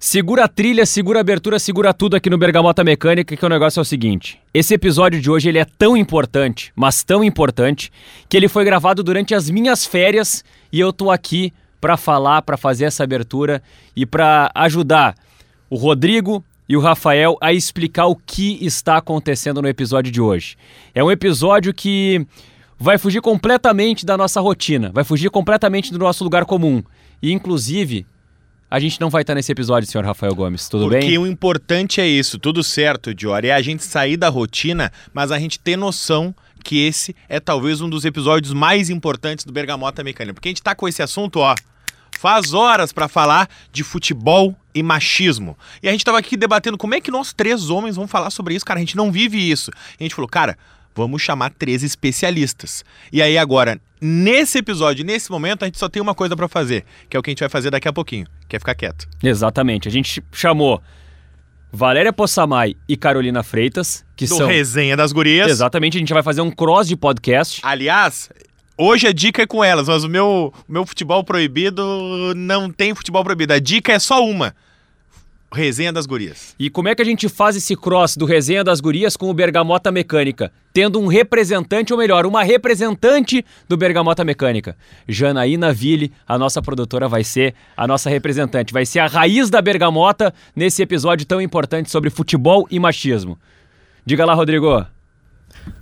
Segura a trilha, segura a abertura, segura tudo aqui no Bergamota Mecânica, que o negócio é o seguinte. Esse episódio de hoje ele é tão importante, mas tão importante, que ele foi gravado durante as minhas férias e eu tô aqui para falar, para fazer essa abertura e para ajudar o Rodrigo e o Rafael a explicar o que está acontecendo no episódio de hoje. É um episódio que vai fugir completamente da nossa rotina, vai fugir completamente do nosso lugar comum. E inclusive a gente não vai estar nesse episódio, senhor Rafael Gomes, tudo Porque bem? Porque o importante é isso, tudo certo, Diori, é a gente sair da rotina, mas a gente ter noção que esse é talvez um dos episódios mais importantes do Bergamota Mecânica. Porque a gente tá com esse assunto, ó, faz horas para falar de futebol e machismo. E a gente tava aqui debatendo como é que nós três homens vamos falar sobre isso, cara, a gente não vive isso. E a gente falou, cara, vamos chamar três especialistas. E aí agora, nesse episódio, nesse momento, a gente só tem uma coisa para fazer, que é o que a gente vai fazer daqui a pouquinho, que é ficar quieto. Exatamente. A gente chamou Valéria Possamay e Carolina Freitas, que Do são Resenha das Gurias. Exatamente, a gente vai fazer um cross de podcast. Aliás, hoje a dica é com elas, mas o meu, o meu futebol proibido não tem futebol proibido. A dica é só uma. Resenha das Gurias. E como é que a gente faz esse cross do Resenha das Gurias com o Bergamota Mecânica? Tendo um representante, ou melhor, uma representante do Bergamota Mecânica. Janaína Ville, a nossa produtora, vai ser a nossa representante. Vai ser a raiz da Bergamota nesse episódio tão importante sobre futebol e machismo. Diga lá, Rodrigo.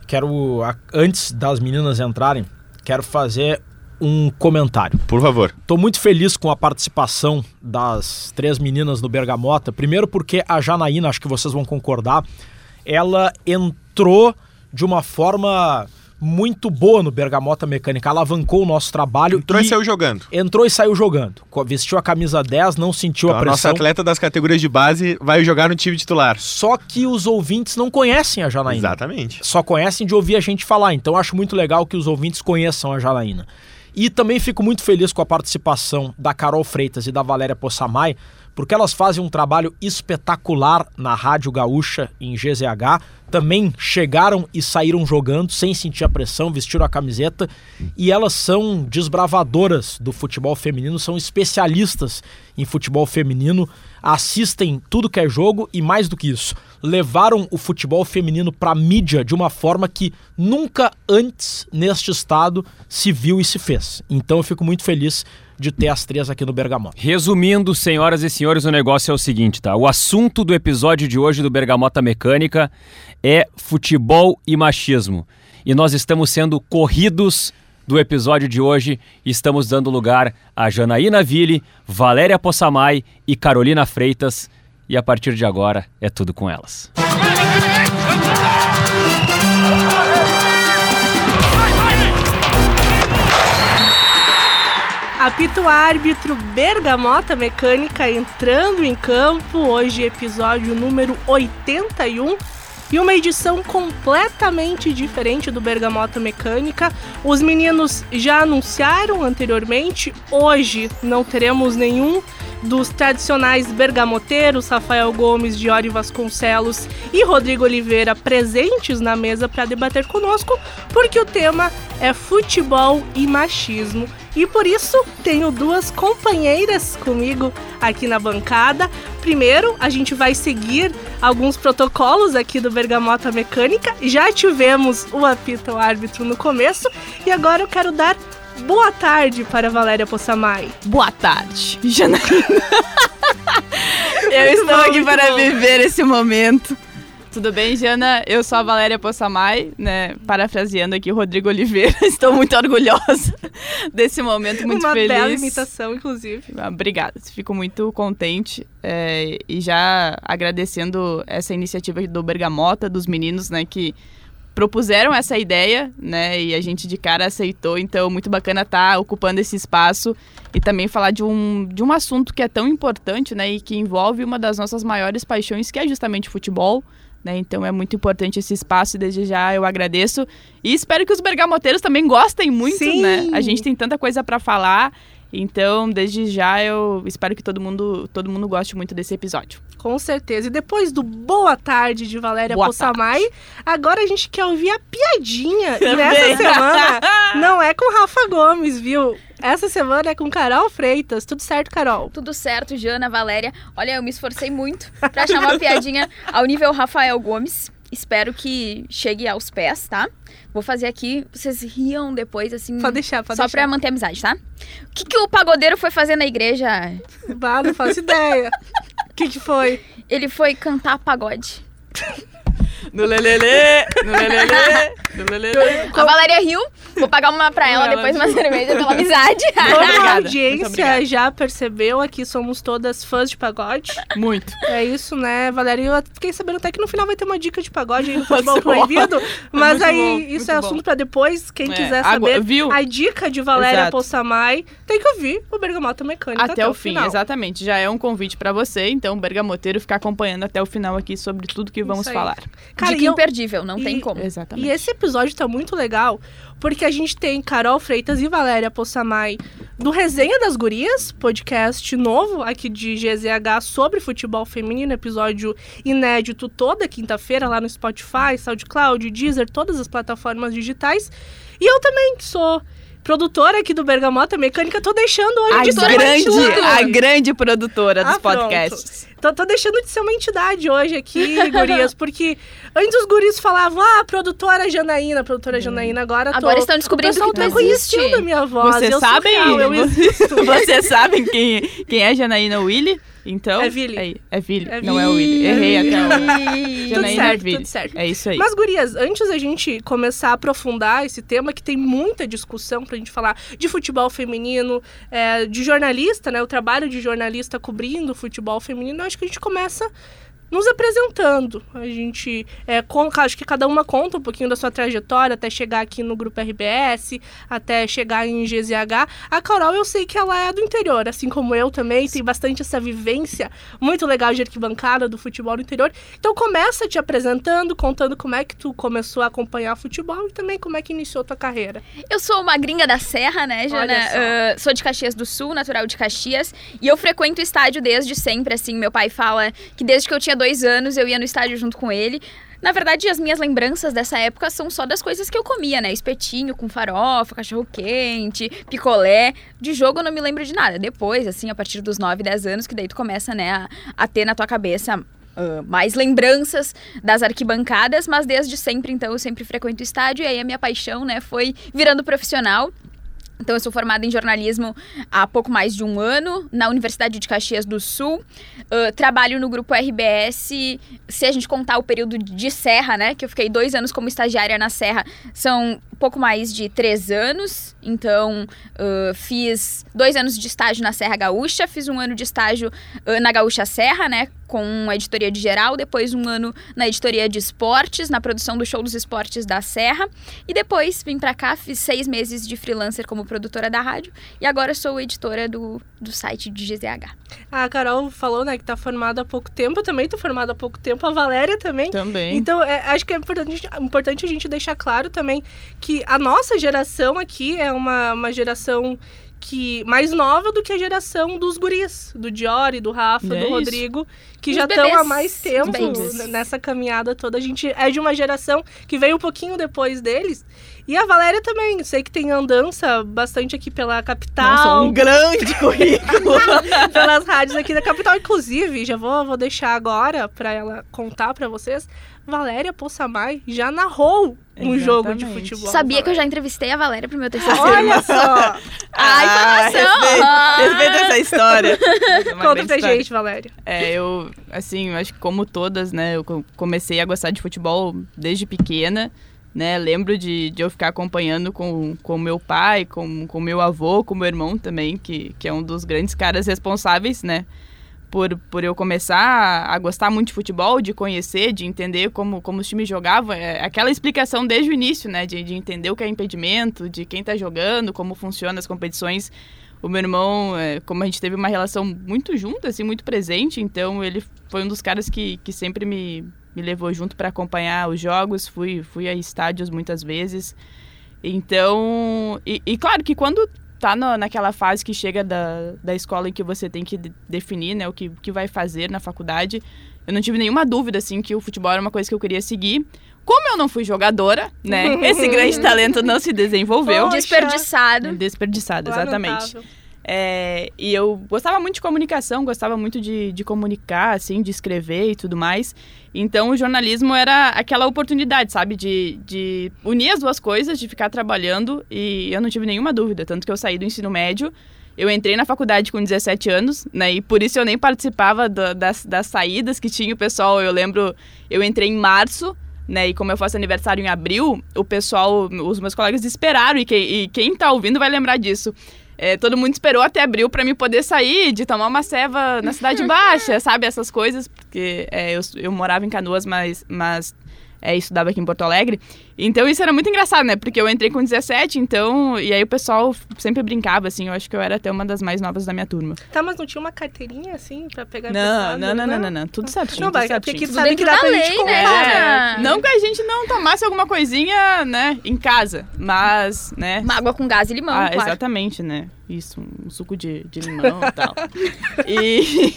Quero, antes das meninas entrarem, quero fazer um comentário. Por favor. Estou muito feliz com a participação das três meninas no Bergamota. Primeiro porque a Janaína, acho que vocês vão concordar, ela entrou de uma forma muito boa no Bergamota Mecânica, alavancou o nosso trabalho. Entrou e, e saiu jogando. Entrou e saiu jogando. Vestiu a camisa 10, não sentiu então, a pressão. Nossa atleta das categorias de base vai jogar no time titular. Só que os ouvintes não conhecem a Janaína. Exatamente. Só conhecem de ouvir a gente falar. Então acho muito legal que os ouvintes conheçam a Janaína. E também fico muito feliz com a participação da Carol Freitas e da Valéria Possamay, porque elas fazem um trabalho espetacular na Rádio Gaúcha, em GZH. Também chegaram e saíram jogando sem sentir a pressão, vestiram a camiseta. E elas são desbravadoras do futebol feminino, são especialistas em futebol feminino, assistem tudo que é jogo e, mais do que isso, levaram o futebol feminino para a mídia de uma forma que nunca antes neste estado se viu e se fez. Então eu fico muito feliz de ter as três aqui no Bergamota. Resumindo, senhoras e senhores, o negócio é o seguinte, tá? O assunto do episódio de hoje do Bergamota Mecânica é futebol e machismo. E nós estamos sendo corridos do episódio de hoje. Estamos dando lugar a Janaína Ville, Valéria Possamay e Carolina Freitas. E a partir de agora é tudo com elas. Apito árbitro Bergamota Mecânica entrando em campo. Hoje, episódio número 81. E uma edição completamente diferente do Bergamota Mecânica. Os meninos já anunciaram anteriormente. Hoje não teremos nenhum dos tradicionais bergamoteiros, Rafael Gomes, Diori Vasconcelos e Rodrigo Oliveira presentes na mesa para debater conosco, porque o tema é futebol e machismo. E por isso tenho duas companheiras comigo aqui na bancada. Primeiro, a gente vai seguir alguns protocolos aqui do Bergamota Mecânica. Já tivemos o apito árbitro no começo e agora eu quero dar boa tarde para Valéria Possamay. Boa tarde, Janaína. eu estou aqui para viver esse momento. Tudo bem, Jana? Eu sou a Valéria Possamay, né? Parafraseando aqui o Rodrigo Oliveira. Estou muito orgulhosa desse momento, muito Uma feliz. Uma bela imitação, inclusive. Obrigada, fico muito contente é, e já agradecendo essa iniciativa do Bergamota, dos meninos, né? Que propuseram essa ideia, né? E a gente de cara aceitou. Então, muito bacana estar tá ocupando esse espaço e também falar de um, de um assunto que é tão importante, né? E que envolve uma das nossas maiores paixões, que é justamente o futebol. Né? Então é muito importante esse espaço e desde já eu agradeço. E espero que os bergamoteiros também gostem muito, Sim. né? A gente tem tanta coisa para falar. Então, desde já, eu espero que todo mundo, todo mundo goste muito desse episódio. Com certeza. E depois do Boa Tarde de Valéria Boa Possamay, agora a gente quer ouvir a piadinha. E nessa semana não é com Rafa Gomes, viu? Essa semana é com Carol Freitas. Tudo certo, Carol? Tudo certo, Jana, Valéria. Olha, eu me esforcei muito pra achar uma piadinha ao nível Rafael Gomes. Espero que chegue aos pés, tá? Vou fazer aqui, vocês riam depois, assim. Pode deixar, pode Só deixar. pra manter a amizade, tá? O que, que o pagodeiro foi fazer na igreja? Bah, não faço ideia. O que, que foi? Ele foi cantar pagode. No lelele, no lelele, no lelele. A Valéria riu. Vou pagar uma pra ela, depois uma cerveja pela amizade. Como a audiência já percebeu, aqui somos todas fãs de pagode. Muito. É isso, né, Valéria? Eu fiquei sabendo até que no final vai ter uma dica de pagode aí no futebol proibido. Mas aí, bom, isso é bom. assunto pra depois. Quem É, quiser saber viu? a dica de Valéria Exato. Possamay, tem que ouvir o Bergamota Mecânica até, Até o fim, final. exatamente. Já é um convite pra você, então, Bergamoteiro, ficar acompanhando até o final aqui sobre tudo que vamos falar. Cara, Dica eu- imperdível, não e- tem como. Exatamente. E esse episódio tá muito legal, porque a gente tem Carol Freitas e Valéria Possamay do Resenha das Gurias, podcast novo aqui de GZH sobre futebol feminino, episódio inédito toda quinta-feira lá no Spotify, SoundCloud, Deezer, todas as plataformas digitais. E eu também sou produtora aqui do Bergamota Mecânica, tô deixando hoje A de grande, a grande produtora dos Ah, podcasts. Tô, tô deixando de ser uma entidade hoje aqui, gurias, porque antes os guris falavam, ah, produtora Janaína, produtora Janaína, agora tô... Agora estão descobrindo que tá tu existe. conhecendo a minha voz. Vocês eu sabem? real, eu existo. Vocês sabem quem, quem é Janaína Willy? Então. É Vili. É, é Vili, É não é Willy. Vili. Errei até o. Tudo certo, Vili. tudo certo. É isso aí. Mas, gurias, antes da gente começar a aprofundar esse tema, que tem muita discussão pra gente falar de futebol feminino, é, de jornalista, né? O trabalho de jornalista cobrindo o futebol feminino, acho que a gente começa nos apresentando. A gente, é, con- acho que cada uma conta um pouquinho da sua trajetória até chegar aqui no Grupo RBS, até chegar em GZH. A Carol, eu sei que ela é do interior, assim como eu também, tem bastante essa vivência muito legal de arquibancada do futebol no interior. Então começa te apresentando, contando como é que tu começou a acompanhar futebol e também como é que iniciou tua carreira. Eu sou uma gringa da Serra, né, Jana? Ah, sou de Caxias do Sul, natural de Caxias. E eu frequento o estádio desde sempre, assim. Meu pai fala que desde que eu tinha dois anos eu ia no estádio junto com ele. Na verdade, as minhas lembranças dessa época são só das coisas que eu comia, né? Espetinho com farofa, cachorro-quente, picolé. De jogo eu não me lembro de nada. Depois, assim, a partir dos 9, 10 anos, que daí tu começa, né, a, a ter na tua cabeça ah, mais lembranças das arquibancadas, mas desde sempre, então, eu sempre frequento o estádio e aí a minha paixão, né, foi virando profissional. Então, eu sou formada em jornalismo há pouco mais de um ano, na Universidade de Caxias do Sul. Ah, trabalho no grupo RBS, se a gente contar o período de Serra, né? Que eu fiquei dois anos como estagiária na Serra, são pouco mais de três anos. Então, ah, fiz dois anos de estágio na Serra Gaúcha, fiz um ano de estágio ah, na Gaúcha Serra, né? Com a editoria de geral, depois um ano na editoria de esportes, na produção do show dos esportes da Serra. E depois vim pra cá, fiz seis meses de freelancer como produtora da rádio. E agora sou editora do, do site de GZH. A Carol falou, né, que tá formada há pouco tempo, eu também tô formada há pouco tempo, a Valéria também. Também. Então, é, acho que é importante, importante a gente deixar claro também que a nossa geração aqui é uma, uma geração que mais nova do que a geração dos guris, do Diori, do Rafa, É do isso. Rodrigo, que Os já estão há mais tempo nessa caminhada toda. A gente é de uma geração que veio um pouquinho depois deles. E a Valéria também, sei que tem andança bastante aqui pela capital Nossa, um grande currículo. pelas rádios aqui da capital. Inclusive, já vou, vou deixar agora pra ela contar pra vocês. Valéria Possamay já narrou um jogo de Exatamente. futebol. Sabia que eu já entrevistei a Valéria pro meu TCC. Olha só! Ah, informação! respeita, Ah. respeita essa história. É Conta pra história. gente, Valéria. É, eu, assim, eu acho que como todas, né, eu co- comecei a gostar de futebol desde pequena, né, lembro de, de eu ficar acompanhando com com meu pai, com com meu avô, com meu irmão também, que, que é um dos grandes caras responsáveis, né, por, por eu começar a, gostar muito de futebol, de conhecer, de entender como, como os times jogavam, é aquela explicação desde o início, né, de, de entender o que é impedimento, de quem tá jogando, como funcionam as competições, o meu irmão, é, como a gente teve uma relação muito junta, assim, muito presente, então ele foi um dos caras que, que sempre me, me levou junto para acompanhar os jogos, fui, fui a estádios muitas vezes. Então, e, e claro que quando tá no, naquela fase que chega da, da escola em que você tem que de- definir, né, o que, que vai fazer na faculdade, eu não tive nenhuma dúvida, assim, que o futebol era uma coisa que eu queria seguir. Como eu não fui jogadora, né, esse grande talento não se desenvolveu. Poxa. Desperdiçado. Desperdiçado, exatamente. Lamentável. É, e eu gostava muito de comunicação, gostava muito de, de comunicar, assim, de escrever e tudo mais. Então o jornalismo era aquela oportunidade, sabe, de, de unir as duas coisas, de ficar trabalhando. E eu não tive nenhuma dúvida, tanto que eu saí do ensino médio. Eu entrei na faculdade com 17 anos, né? E por isso eu nem participava da- das, das saídas que tinha o pessoal. Eu lembro, eu entrei em março, né? E como eu faço aniversário em abril, o pessoal, os meus colegas esperaram, e quem, e quem tá ouvindo vai lembrar disso. É, todo mundo esperou até abril para me poder sair, de tomar uma ceva na Cidade Baixa, sabe? Essas coisas, porque é, eu, eu morava em Canoas, mas, mas é, estudava aqui em Porto Alegre. Então isso era muito engraçado, né? Porque eu entrei com 17, então. E aí o pessoal sempre brincava, assim. Eu acho que eu era até uma das mais novas da minha turma. Tá, mas não tinha uma carteirinha assim pra pegar Não, não, não, não, não, não. Tudo certinho. Não, tudo vai, porque certinho. aqui Tudo sabe que dá pra gente lei, né, comprar. cara? Não que a gente não tomasse alguma coisinha, né, em casa, mas, né. Uma água com gás e limão, ah, claro. exatamente, né? Isso, um suco de, de limão e tal. E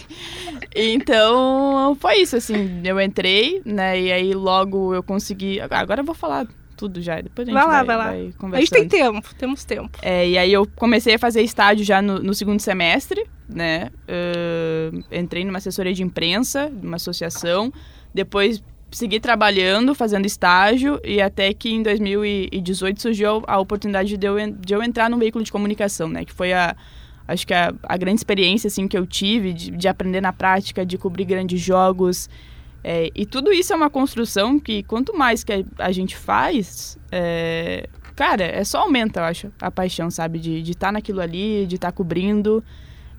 então foi isso, assim, eu entrei, né? E aí logo eu consegui. Agora eu vou falar tudo já, depois a gente Vai lá, vai, vai lá. vai A gente conversando. tem tempo, temos tempo. É, e aí eu comecei a fazer estágio já no, no segundo semestre, né? Ahn, entrei numa assessoria de imprensa, numa associação. Depois segui trabalhando, fazendo estágio, e até que em 2018 surgiu a oportunidade de eu, de eu entrar num veículo de comunicação, né? Que foi a. Acho que a, a grande experiência assim, que eu tive de, de aprender na prática, de cobrir grandes jogos. É, e tudo isso é uma construção que, quanto mais que a, gente faz, é, cara, é só aumenta, eu acho, a paixão, sabe? De estar naquilo ali, de estar cobrindo.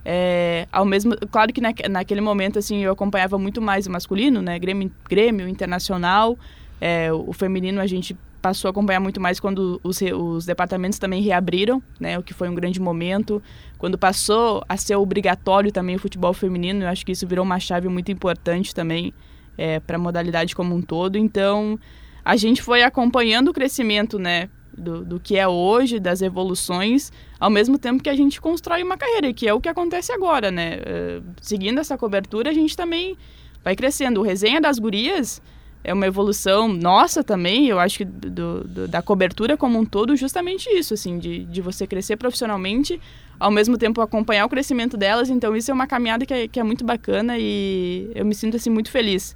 É, ao mesmo, claro que naque- naquele momento, assim, eu acompanhava muito mais o masculino, né? Grêmio, Grêmio Internacional. É, o feminino a gente passou a acompanhar muito mais quando os, os departamentos também reabriram, né? O que foi um grande momento. Quando passou a ser obrigatório também o futebol feminino, eu acho que isso virou uma chave muito importante também é, para a modalidade como um todo. Então, a gente foi acompanhando o crescimento, né? Do, do que é hoje, das evoluções, ao mesmo tempo que a gente constrói uma carreira, que é o que acontece agora, né? Eh, seguindo essa cobertura, a gente também vai crescendo. O Resenha das Gurias é uma evolução nossa também, eu acho que do, do- da cobertura como um todo, justamente isso, assim, de, de você crescer profissionalmente, ao mesmo tempo acompanhar o crescimento delas. Então, isso é uma caminhada que é, que é muito bacana e eu me sinto, assim, muito feliz.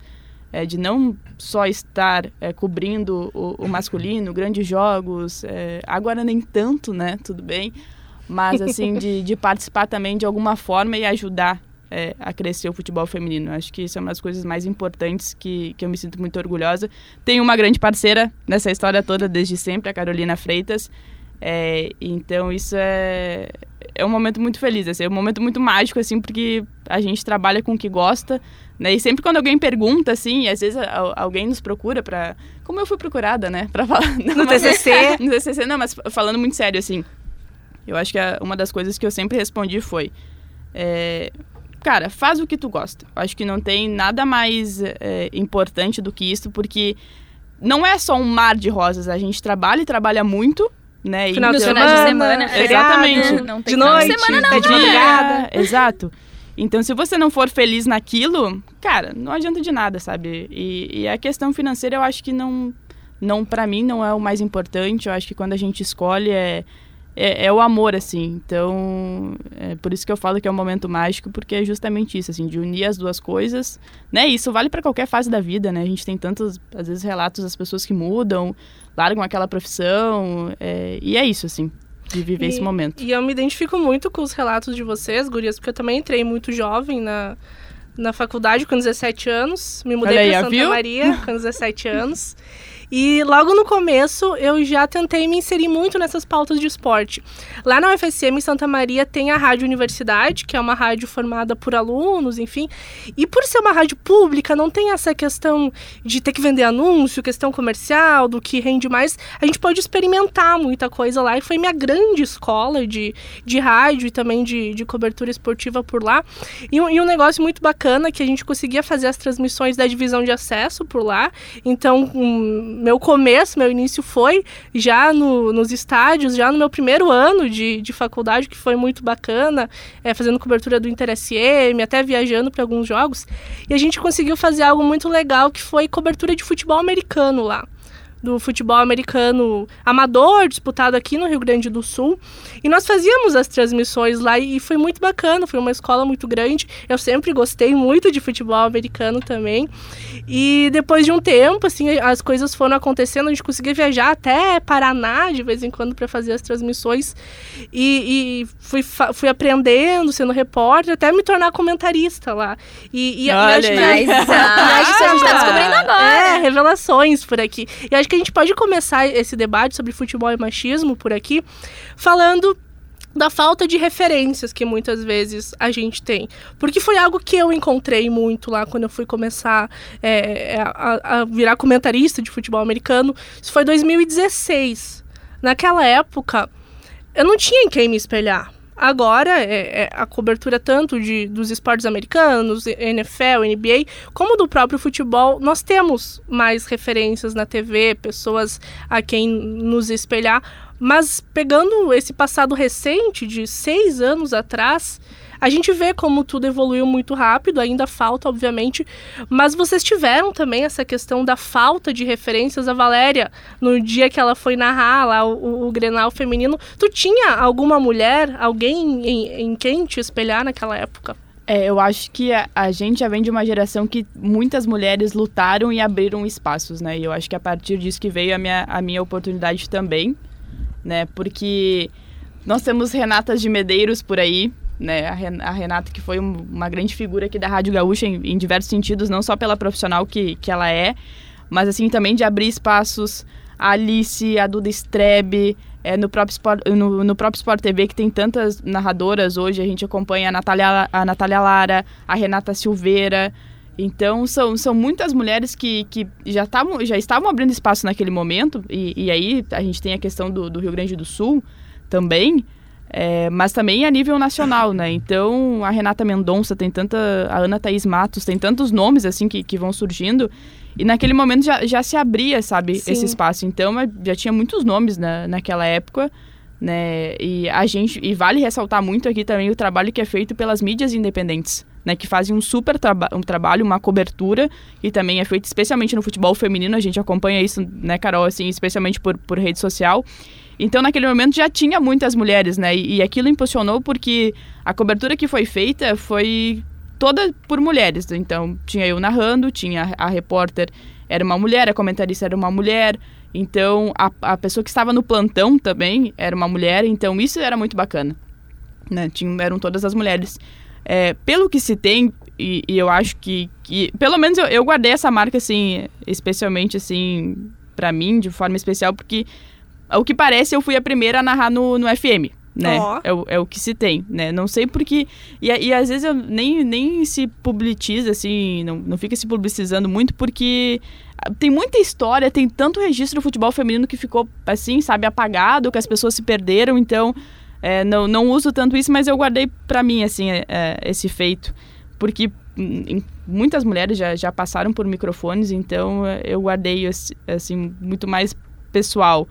é, de não só estar é, cobrindo o, o masculino, grandes jogos, é, agora nem tanto, né? Tudo bem. Mas, assim, de, de participar também de alguma forma e ajudar é, a crescer o futebol feminino. Acho que isso é uma das coisas mais importantes que, que eu me sinto muito orgulhosa. Tenho uma grande parceira nessa história toda desde sempre, a Carolina Freitas. É, então isso é, é um momento muito feliz, assim, é um momento muito mágico, assim, porque a gente trabalha com o que gosta, né? E sempre quando alguém pergunta, assim, às vezes alguém nos procura para Como eu fui procurada, né? Pra falar... Não, No mas- TCC. no TCC, não, mas falando muito sério, assim, eu acho que uma das coisas que eu sempre respondi foi... é, cara, faz o que tu gosta. Eu acho que não tem nada mais é, importante do que isso, porque não é só um mar de rosas. A gente trabalha e trabalha muito, né? Final e de Nos então- finais semana, de semana, Exatamente. feriado, Não tem de final noite, semana, não. é de madrugada. Exato. Então, se você não for feliz naquilo, cara, não adianta de nada, sabe? E, e a questão financeira, eu acho que não, não para mim, não é o mais importante. Eu acho que quando a gente escolhe é, é, é o amor, assim. Então, é por isso que eu falo que é um momento mágico, porque é justamente isso, assim, de unir as duas coisas, né? Isso vale para qualquer fase da vida, né? A gente tem tantos, às vezes, relatos das pessoas que mudam, largam aquela profissão, é, e é isso, assim, de viver esse momento. E eu me identifico muito com os relatos de vocês, gurias, porque eu também entrei muito jovem na, na faculdade com 17 anos. Me mudei para Santa viu? Maria com 17 anos. E logo no começo eu já tentei me inserir muito nessas pautas de esporte. Lá na UFSM Santa Maria tem a Rádio Universidade, que é uma rádio formada por alunos, enfim. E por ser uma rádio pública, não tem essa questão de ter que vender anúncio, questão comercial, do que rende mais. A gente pode experimentar muita coisa lá. E foi minha grande escola de, de rádio e também de, de cobertura esportiva por lá. E, um- e um negócio muito bacana que a gente conseguia fazer as transmissões da divisão de acesso por lá. Então, hum, meu começo, meu início foi já no, nos estádios, já no meu primeiro ano de, de faculdade, que foi muito bacana, é, fazendo cobertura do Inter SM, até viajando para alguns jogos. E a gente conseguiu fazer algo muito legal, que foi cobertura de futebol americano lá do futebol americano amador, disputado aqui no Rio Grande do Sul. E nós fazíamos as transmissões lá e foi muito bacana, foi uma escola muito grande. Eu sempre gostei muito de futebol americano também. E depois de um tempo, assim, as coisas foram acontecendo, a gente conseguia viajar até Paraná de vez em quando para fazer as transmissões. E, e fui, fui aprendendo, sendo repórter, até me tornar comentarista lá. E, e Olha acho que, que a gente tá descobrindo agora. É, revelações por aqui. E acho que a gente pode começar esse debate sobre futebol e machismo por aqui, falando da falta de referências que muitas vezes a gente tem. Porque foi algo que eu encontrei muito lá quando eu fui começar é, a, a virar comentarista de futebol americano. Isso foi 2016. Naquela época, eu não tinha em quem me espelhar. Agora, é, é a cobertura tanto de, dos esportes americanos, NFL, NBA, como do próprio futebol, nós temos mais referências na TV, pessoas a quem nos espelhar. Mas pegando esse passado recente, de seis anos atrás, a gente vê como tudo evoluiu muito rápido, ainda falta, obviamente, mas vocês tiveram também essa questão da falta de referências. A Valéria, no dia que ela foi narrar lá o, o, Grenal feminino, tu tinha alguma mulher, alguém em, em quem te espelhar naquela época? É, eu acho que a, a, gente já vem de uma geração que muitas mulheres lutaram e abriram espaços, né? E eu acho que a partir disso que veio a minha, a minha oportunidade também, né? Porque nós temos Renatas de Medeiros por aí, né? A Renata, que foi uma grande figura aqui da Rádio Gaúcha em, em, diversos sentidos, não só pela profissional que, que ela é, mas assim também de abrir espaços. A Alice, a Duda Strebe, é, no, próprio Sport, no, no, próprio Sport TV, que tem tantas narradoras hoje, a gente acompanha a Natália, a Natália Lara, a Renata Silveira. Então, são, são muitas mulheres que, que já, tavam, já estavam abrindo espaço naquele momento, e, e aí a gente tem a questão do, do Rio Grande do Sul também, é, mas também a nível nacional, né? Então, a Renata Mendonça tem tanta... A Ana Thaís Matos, tem tantos nomes, assim, que, que vão surgindo. E naquele momento já, já se abria, sabe, Sim. esse espaço. Então, já tinha muitos nomes na, naquela época, né? E a gente... E vale ressaltar muito aqui também o trabalho que é feito pelas mídias independentes, né? Que fazem um super traba um trabalho, uma cobertura, e também é feito especialmente no futebol feminino. A gente acompanha isso, né, Carol, assim, especialmente por, por rede social. Então, naquele momento já tinha muitas mulheres, né? E, e aquilo impulsionou porque a cobertura que foi feita foi toda por mulheres. Então, tinha eu narrando, tinha a repórter era uma mulher, a comentarista era uma mulher. Então, a, a pessoa que estava no plantão também era uma mulher. Então, isso era muito bacana. Né? Tinha, eram todas as mulheres. É, pelo que se tem, e, e eu acho que, que pelo menos eu, eu, guardei essa marca, assim, especialmente, assim, para mim, de forma especial, porque o que parece, eu fui a primeira a narrar no, no FM, né? Oh. É, o, é o que se tem, né? Não sei porque... E, e às vezes eu nem, nem se publiciza, assim, não, não fica se publicizando muito, porque tem muita história, tem tanto registro do futebol feminino que ficou, assim, sabe, apagado, que as pessoas se perderam, então... É, não, não uso tanto isso, mas eu guardei para mim, assim, é, é, esse feito. Porque hum, muitas mulheres já, já passaram por microfones, então é, eu guardei, assim, muito mais pessoal.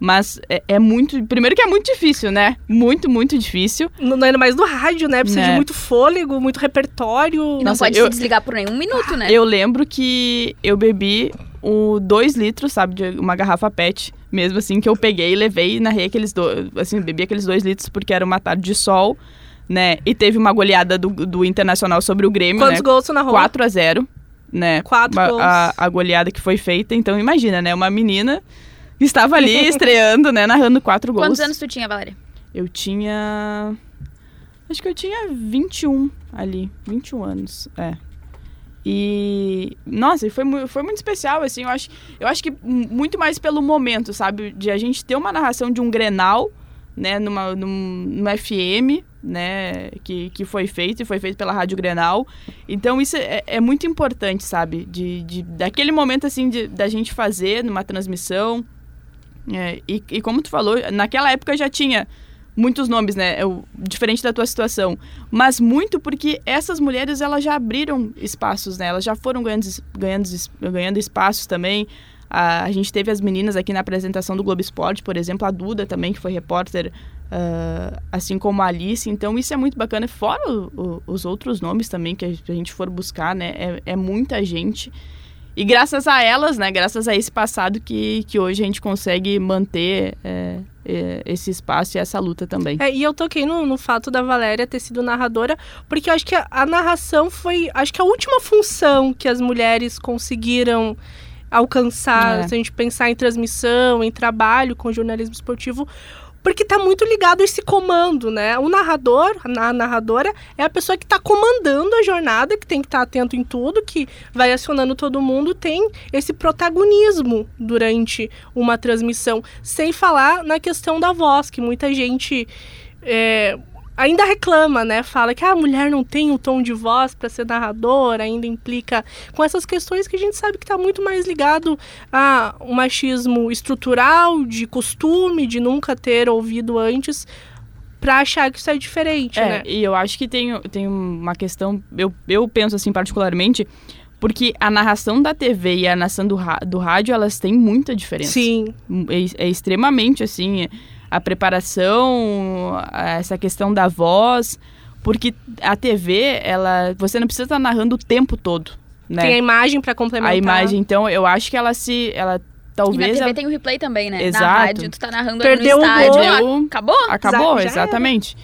Mas é, é, muito. Primeiro que é muito difícil, né? Muito, muito difícil. Não, ainda mais do rádio, né? Precisa né? de muito fôlego, muito repertório. E não Nossa, pode eu, se desligar por nenhum minuto, né? Eu lembro que eu bebi o dois litros, sabe, de uma garrafa PET. Mesmo assim, que eu peguei e levei e narrei aqueles dois. Assim, bebi aqueles dois litros porque era uma tarde de sol, né? E teve uma goleada do, do Internacional sobre o Grêmio. Quantos né? gols na rua? 4 a 0 né? Quatro uma, gols. A, a goleada que foi feita. Então, imagina, né? Uma menina Estava ali estreando, né? Narrando quatro gols. Quantos anos tu tinha, Valéria? Eu tinha. Acho que eu tinha 21 ali. 21 anos, é. E. Nossa, foi, foi muito especial, assim. Eu acho, eu acho que muito mais pelo momento, sabe? De a gente ter uma narração de um grenal, né? Numa, num, numa FM, né? Que, que foi feito e foi feito pela Rádio Grenal. Então isso é, é muito importante, sabe? De, de, daquele momento, assim, de, da gente fazer numa transmissão é, e, e, como tu falou, naquela época já tinha muitos nomes, né? Eu, diferente da tua situação. Mas muito porque essas mulheres, elas já abriram espaços, né? Elas já foram ganhando, ganhando, ganhando espaços também. A, a gente teve as meninas aqui na apresentação do Globo Esporte, por exemplo, a Duda também, que foi repórter, uh, assim como a Alice. Então, isso é muito bacana. Fora o, o, os outros nomes também que a gente for buscar, né? É, é muita gente. E graças a elas, né? Graças a esse passado que, que hoje a gente consegue manter é, é, esse espaço e essa luta também. É, e eu toquei no, no, fato da Valéria ter sido narradora, porque eu acho que a, a, narração foi, acho que a última função que as mulheres conseguiram alcançar, é. se a gente pensar em transmissão, em trabalho com jornalismo esportivo, porque está muito ligado a esse comando, né? O narrador, a narradora, é a pessoa que está comandando a jornada, que tem que estar tá atento em tudo, que vai acionando todo mundo, tem esse protagonismo durante uma transmissão. Sem falar na questão da voz, que muita gente. É, ainda reclama, né? Fala que ah, a mulher não tem o tom de voz para ser narradora, ainda implica com essas questões que a gente sabe que está muito mais ligado a um machismo estrutural, de costume, de nunca ter ouvido antes para achar que isso é diferente, é, né? E eu acho que tem, tem uma questão, eu, eu penso assim particularmente, porque a narração da TV e a narração do, do rádio, elas têm muita diferença. Sim. É, é extremamente, assim, a preparação, essa questão da voz, porque a TV, ela, você não precisa estar narrando o tempo todo, né? Tem a imagem para complementar. A imagem, então, eu acho que ela se, ela talvez. E na TV a... tem o replay também, né? Exato. Na rádio, tu tá narrando Perdeu no estádio, o acabou? Acabou, exatamente.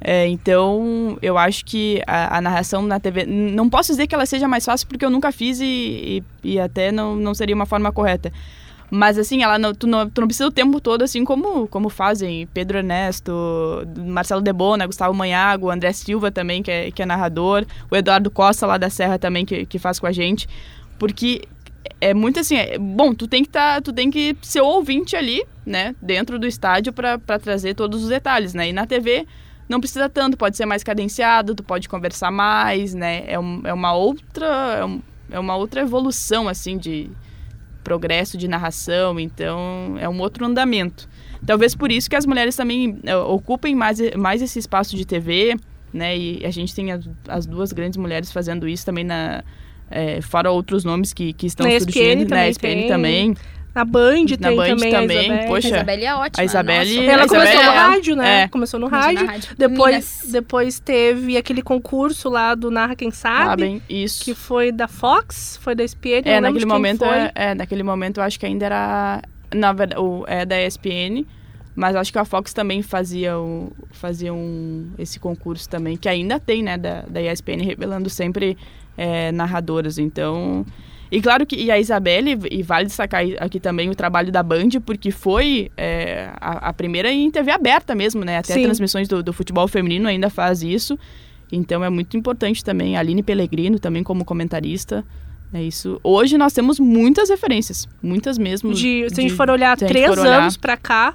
É, então, eu acho que a, a, narração na TV. Não posso dizer que ela seja mais fácil porque eu nunca fiz e, e, e até não, não seria uma forma correta. Mas assim, ela não, tu, não, tu não precisa o tempo todo, assim como, como fazem Pedro Ernesto, Marcelo Debona, Gustavo Manhago, André Silva também, que é, que é narrador, o Eduardo Costa lá da Serra também, que, que faz com a gente. Porque é muito assim, é, bom, tu tem que tá, tu tem que ser ouvinte ali, né, dentro do estádio para trazer todos os detalhes, né? E na TV não precisa tanto, pode ser mais cadenciado, tu pode conversar mais, né? É, um, é uma outra é, um, é uma outra evolução assim de progresso de narração, então é um outro andamento. Talvez por isso que as mulheres também uh, ocupem mais, mais esse espaço de TV, né? E a gente tem as, as duas grandes mulheres fazendo isso também na é, fora outros nomes que, que estão na surgindo, ESPN na ESPN tem. também. Na Band na tem Band também, também. a Isabelle. Poxa, a Isabelle é ótima. A Isabelle, nossa. Ela a começou Isabelle no é- rádio, né? é. Começou no rádio. rádio. Depois, Minas. depois teve aquele concurso lá do Narra Quem Sabe. Sabem, isso. Que foi da Fox, foi da ESPN. É, naquele momento, é, é, naquele momento eu acho que ainda era, na verdade, o, é da ESPN, mas acho que a Fox também fazia, o, fazia um, esse concurso também, que ainda tem, né, da, da ESPN, revelando sempre é, narradoras, então... E claro que e a Isabelle, e vale destacar aqui também o trabalho da Band, porque foi é, a, a, primeira em TV aberta mesmo, né? Até transmissões do, do futebol feminino ainda faz isso. Então é muito importante também. A Aline Pellegrino também como comentarista. É isso. Hoje nós temos muitas referências, muitas mesmo. De, se a gente de- for olhar três olhar- anos pra cá,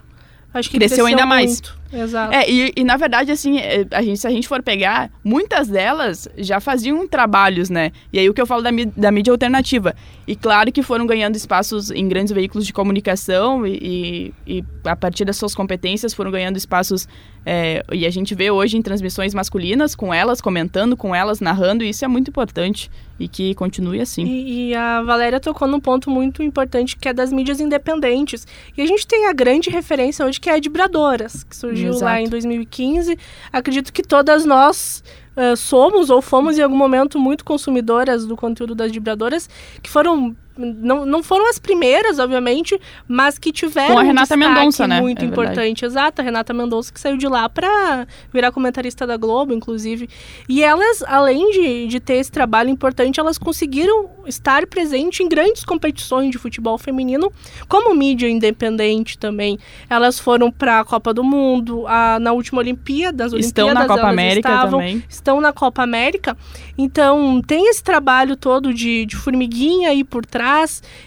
acho que Cresceu ainda mais. Exato. É, e, e, na verdade, assim, é, a gente, se a gente for pegar, muitas delas já faziam trabalhos, né? E aí o que eu falo da, da mídia alternativa. E claro que foram ganhando espaços em grandes veículos de comunicação e, e, e a partir das suas competências foram ganhando espaços. é, e a gente vê hoje em transmissões masculinas, com elas comentando, com elas narrando, e isso é muito importante. E que continue assim. E, e a Valéria tocou num ponto muito importante que é das mídias independentes. E a gente tem a grande referência hoje que é a de Bradoras, que surgiu Exato. lá em 2015. Acredito que todas nós ah, somos ou fomos em algum momento muito consumidoras do conteúdo das vibradoras, que foram não, não foram as primeiras, obviamente, mas que tiveram Com a um Renata destaque Mendonça, né? muito É importante. Exato, a Renata Mendonça que saiu de lá para virar comentarista da Globo, inclusive. E elas, além de, de ter esse trabalho importante, elas conseguiram estar presente em grandes competições de futebol feminino, como mídia independente também. Elas foram para a Copa do Mundo, a, na última Olimpíada, as Estão Olimpíadas na Copa elas América estavam, também. estão na Copa América. Então, tem esse trabalho todo de, de formiguinha aí por trás.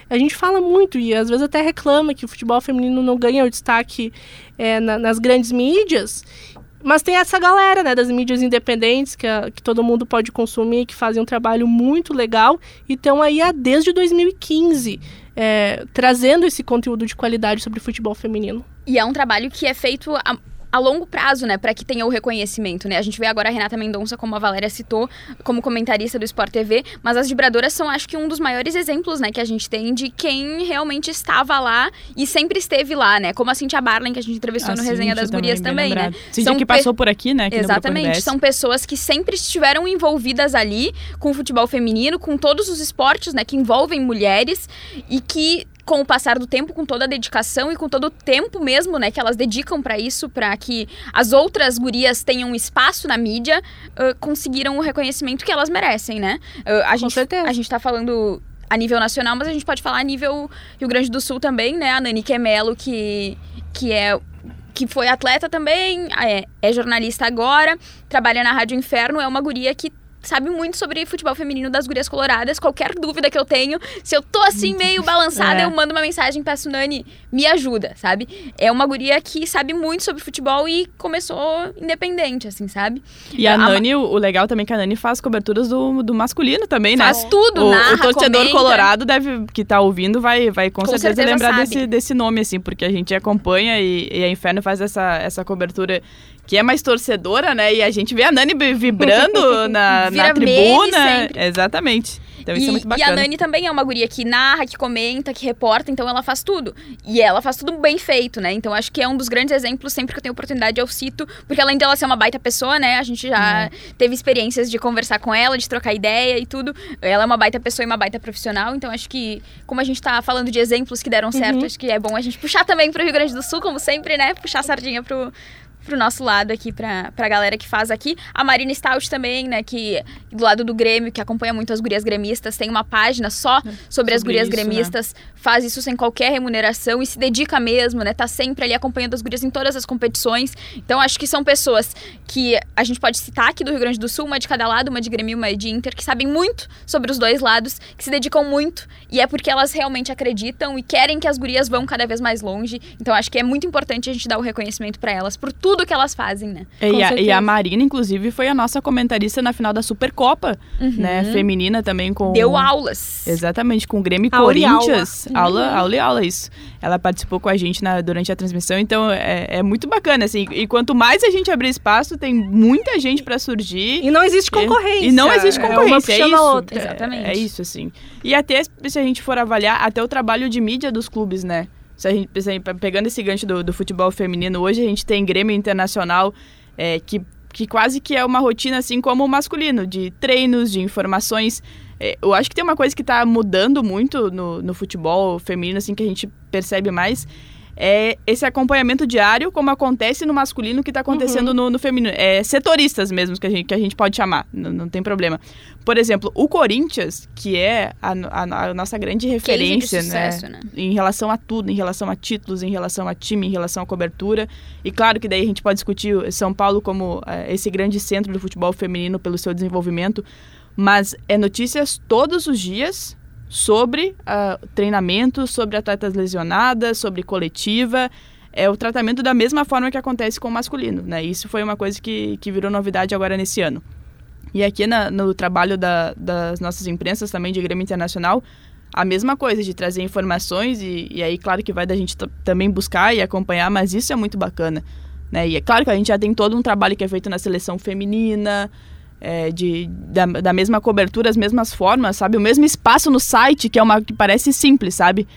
A gente fala muito e às vezes até reclama que o futebol feminino não ganha o destaque é, na- nas grandes mídias. Mas tem essa galera, né, das mídias independentes que, a- que todo mundo pode consumir, que fazem um trabalho muito legal e estão aí há, desde 2015 é, trazendo esse conteúdo de qualidade sobre futebol feminino. E é um trabalho que é feito a longo prazo, né, para que tenha o reconhecimento, né? A gente vê agora a Renata Mendonça, como a Valéria citou, como comentarista do Sport TV, mas as vibradoras são, acho que, um dos maiores exemplos, né, que a gente tem de quem realmente estava lá e sempre esteve lá, né? Como a Cintia Barlen, que a gente entrevistou no Resenha das Gurias também, né? Cíntia São que passou por aqui, né? aqui Exatamente, são pessoas que sempre estiveram envolvidas ali com o futebol feminino, com todos os esportes, né, que envolvem mulheres e que com o passar do tempo, com toda a dedicação e com todo o tempo mesmo, né, que elas dedicam pra isso, pra que as outras gurias tenham espaço na mídia, ãh, conseguiram o reconhecimento que elas merecem, né? Ãh, a gente certeza. a gente tá falando a nível nacional, mas a gente pode falar a nível Rio Grande do Sul também, né? A Nani Quemelo, que, que é que foi atleta também, é, é jornalista agora, trabalha na Rádio Inferno, é uma guria que sabe muito sobre futebol feminino das gurias coloradas. Qualquer dúvida que eu tenho, se eu tô assim meio balançada, É. eu mando uma mensagem pra Sunani, me ajuda, sabe? É uma guria que sabe muito sobre futebol e começou independente, assim, sabe? E a A- Nani, o o legal também é que a Nani faz coberturas do, do masculino também, né? Faz tudo, o, narra, o torcedor comenta. colorado deve que tá ouvindo vai, vai com, Com certeza, certeza lembrar sabe. desse, desse nome assim, porque a gente acompanha e, e a Inferno faz essa, essa cobertura que é mais torcedora, né? E a gente vê a Nani vi- vibrando na, na tribuna. Exatamente. Então isso e, é muito e bacana. a Nani também é uma guria que narra, que comenta, que reporta, então ela faz tudo. E ela faz tudo bem feito, né? Então acho que é um dos grandes exemplos, sempre que eu tenho oportunidade eu cito, porque além dela ser uma baita pessoa, né? A gente já teve experiências de conversar com ela, de trocar ideia e tudo. Ela é uma baita pessoa e uma baita profissional, então acho que, como a gente tá falando de exemplos que deram certo, acho que é bom a gente puxar também pro Rio Grande do Sul, como sempre, né? Puxar a sardinha pro, pro nosso lado aqui, pra, pra galera que faz aqui. A Marina Stout também, né, que do lado do Grêmio, que acompanha muito as gurias gremistas, tem uma página só sobre, as Sobre gurias isso, né? gremistas, faz isso sem qualquer remuneração e se dedica mesmo, né, tá sempre ali acompanhando as gurias em todas as competições. Então acho que são pessoas que a gente pode citar aqui do Rio Grande do Sul, uma de cada lado, uma de Grêmio, uma de Inter, que sabem muito sobre os dois lados, que se dedicam muito e é porque elas realmente acreditam e querem que as gurias vão cada vez mais longe. Então acho que é muito importante a gente dar o reconhecimento pra elas por tudo que elas fazem, né? É, E a, e a Marina, inclusive, foi a nossa comentarista na final da Supercopa, né? Feminina também com. Uhum. Deu aulas. Exatamente, com o Grêmio e Aula e aula. Corinthians. Aula, aula e aula, isso. Ela participou com a gente na- durante a transmissão, então é, é muito bacana, assim. E quanto mais a gente abrir espaço, tem muita gente pra surgir. E não existe concorrência. E não existe É uma concorrência, é, puxando a isso. outra. É- Exatamente. É, isso, assim. E até, se a gente for avaliar, até o trabalho de mídia dos clubes, né? Se a gente, pegando esse gancho do, do futebol feminino, hoje a gente tem Grêmio Internacional, é, que, que quase que é uma rotina, assim como o masculino, de treinos, de informações. É, eu acho que tem uma coisa que está mudando muito no, no futebol feminino, assim, que a gente percebe mais, é esse acompanhamento diário, como acontece no masculino, que está acontecendo no, no feminino. É setoristas mesmo, que a gente, que a gente pode chamar, não, não tem problema. Por exemplo, o Corinthians, que é a, a- a nossa grande de referência, sucesso, né? né? Em relação a tudo, em relação a títulos, em relação a time, em relação à cobertura. E claro que daí a gente pode discutir São Paulo como eh, esse grande centro do futebol feminino pelo seu desenvolvimento, mas é notícias todos os dias sobre ah, treinamento, sobre atletas lesionadas, sobre coletiva. É o tratamento da mesma forma que acontece com o masculino, né? Isso foi uma coisa que, que virou novidade agora nesse ano. E aqui na- no trabalho da- das nossas imprensas também de Grêmio Internacional, a mesma coisa, de trazer informações e, e aí, claro que vai da gente também buscar e acompanhar, mas isso é muito bacana. Né? E é claro que a gente já tem todo um trabalho que é feito na seleção feminina, é, de, da, da mesma cobertura, as mesmas formas, sabe? O mesmo espaço no site, que é uma que parece simples, sabe?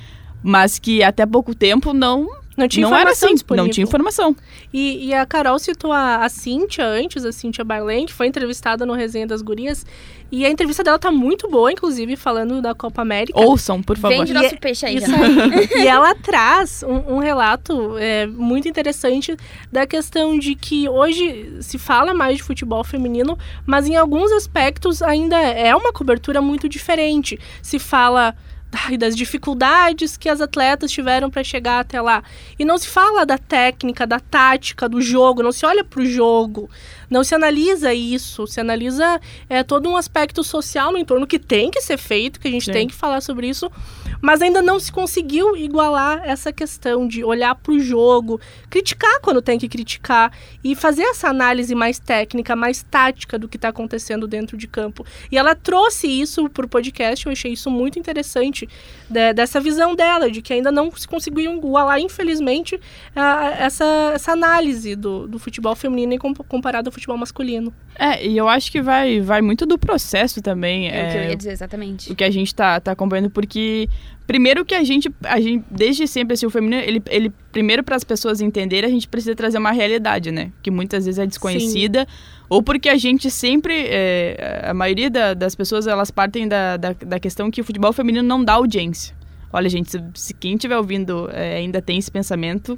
Mas que até pouco tempo não, Não tinha não era informação assim, disponível. não tinha informação. E, e a Carol citou a, a Cíntia antes, a Cíntia Barlen, que foi entrevistada no Resenha das Gurias. E a entrevista dela tá muito boa, inclusive, falando da Copa América. Ouçam, por favor. Vende E nosso é- peixe aí, Isso aí. e ela traz um, um relato é, muito interessante da questão de que hoje se fala mais de futebol feminino, mas em alguns aspectos ainda é uma cobertura muito diferente. Se fala ai, das dificuldades que as atletas tiveram para chegar até lá. E não se fala da técnica, da tática, do jogo, não se olha para o jogo, não se analisa isso, se analisa é, todo um aspecto social no entorno que tem que ser feito, que a gente Sim. tem que falar sobre isso, mas ainda não se conseguiu igualar essa questão de olhar para o jogo, criticar quando tem que criticar e fazer essa análise mais técnica, mais tática do que está acontecendo dentro de campo. E ela trouxe isso para o podcast, eu achei isso muito interessante, de, dessa visão dela, de que ainda não se conseguiu igualar, infelizmente, a, essa, essa análise do, do futebol feminino comparado ao futebol masculino. É, e eu acho que vai, vai muito do processo também. É, é o que eu ia dizer, exatamente. O que a gente tá, tá acompanhando, porque primeiro que a gente, a gente desde sempre, assim, o feminino, ele, ele primeiro para as pessoas entenderem, a gente precisa trazer uma realidade, né? Que muitas vezes é desconhecida. Sim. Ou porque a gente sempre, é, a maioria da, das pessoas, elas partem da, da, da, questão que o futebol feminino não dá audiência. Olha, gente, se, se quem estiver ouvindo é, ainda tem esse pensamento,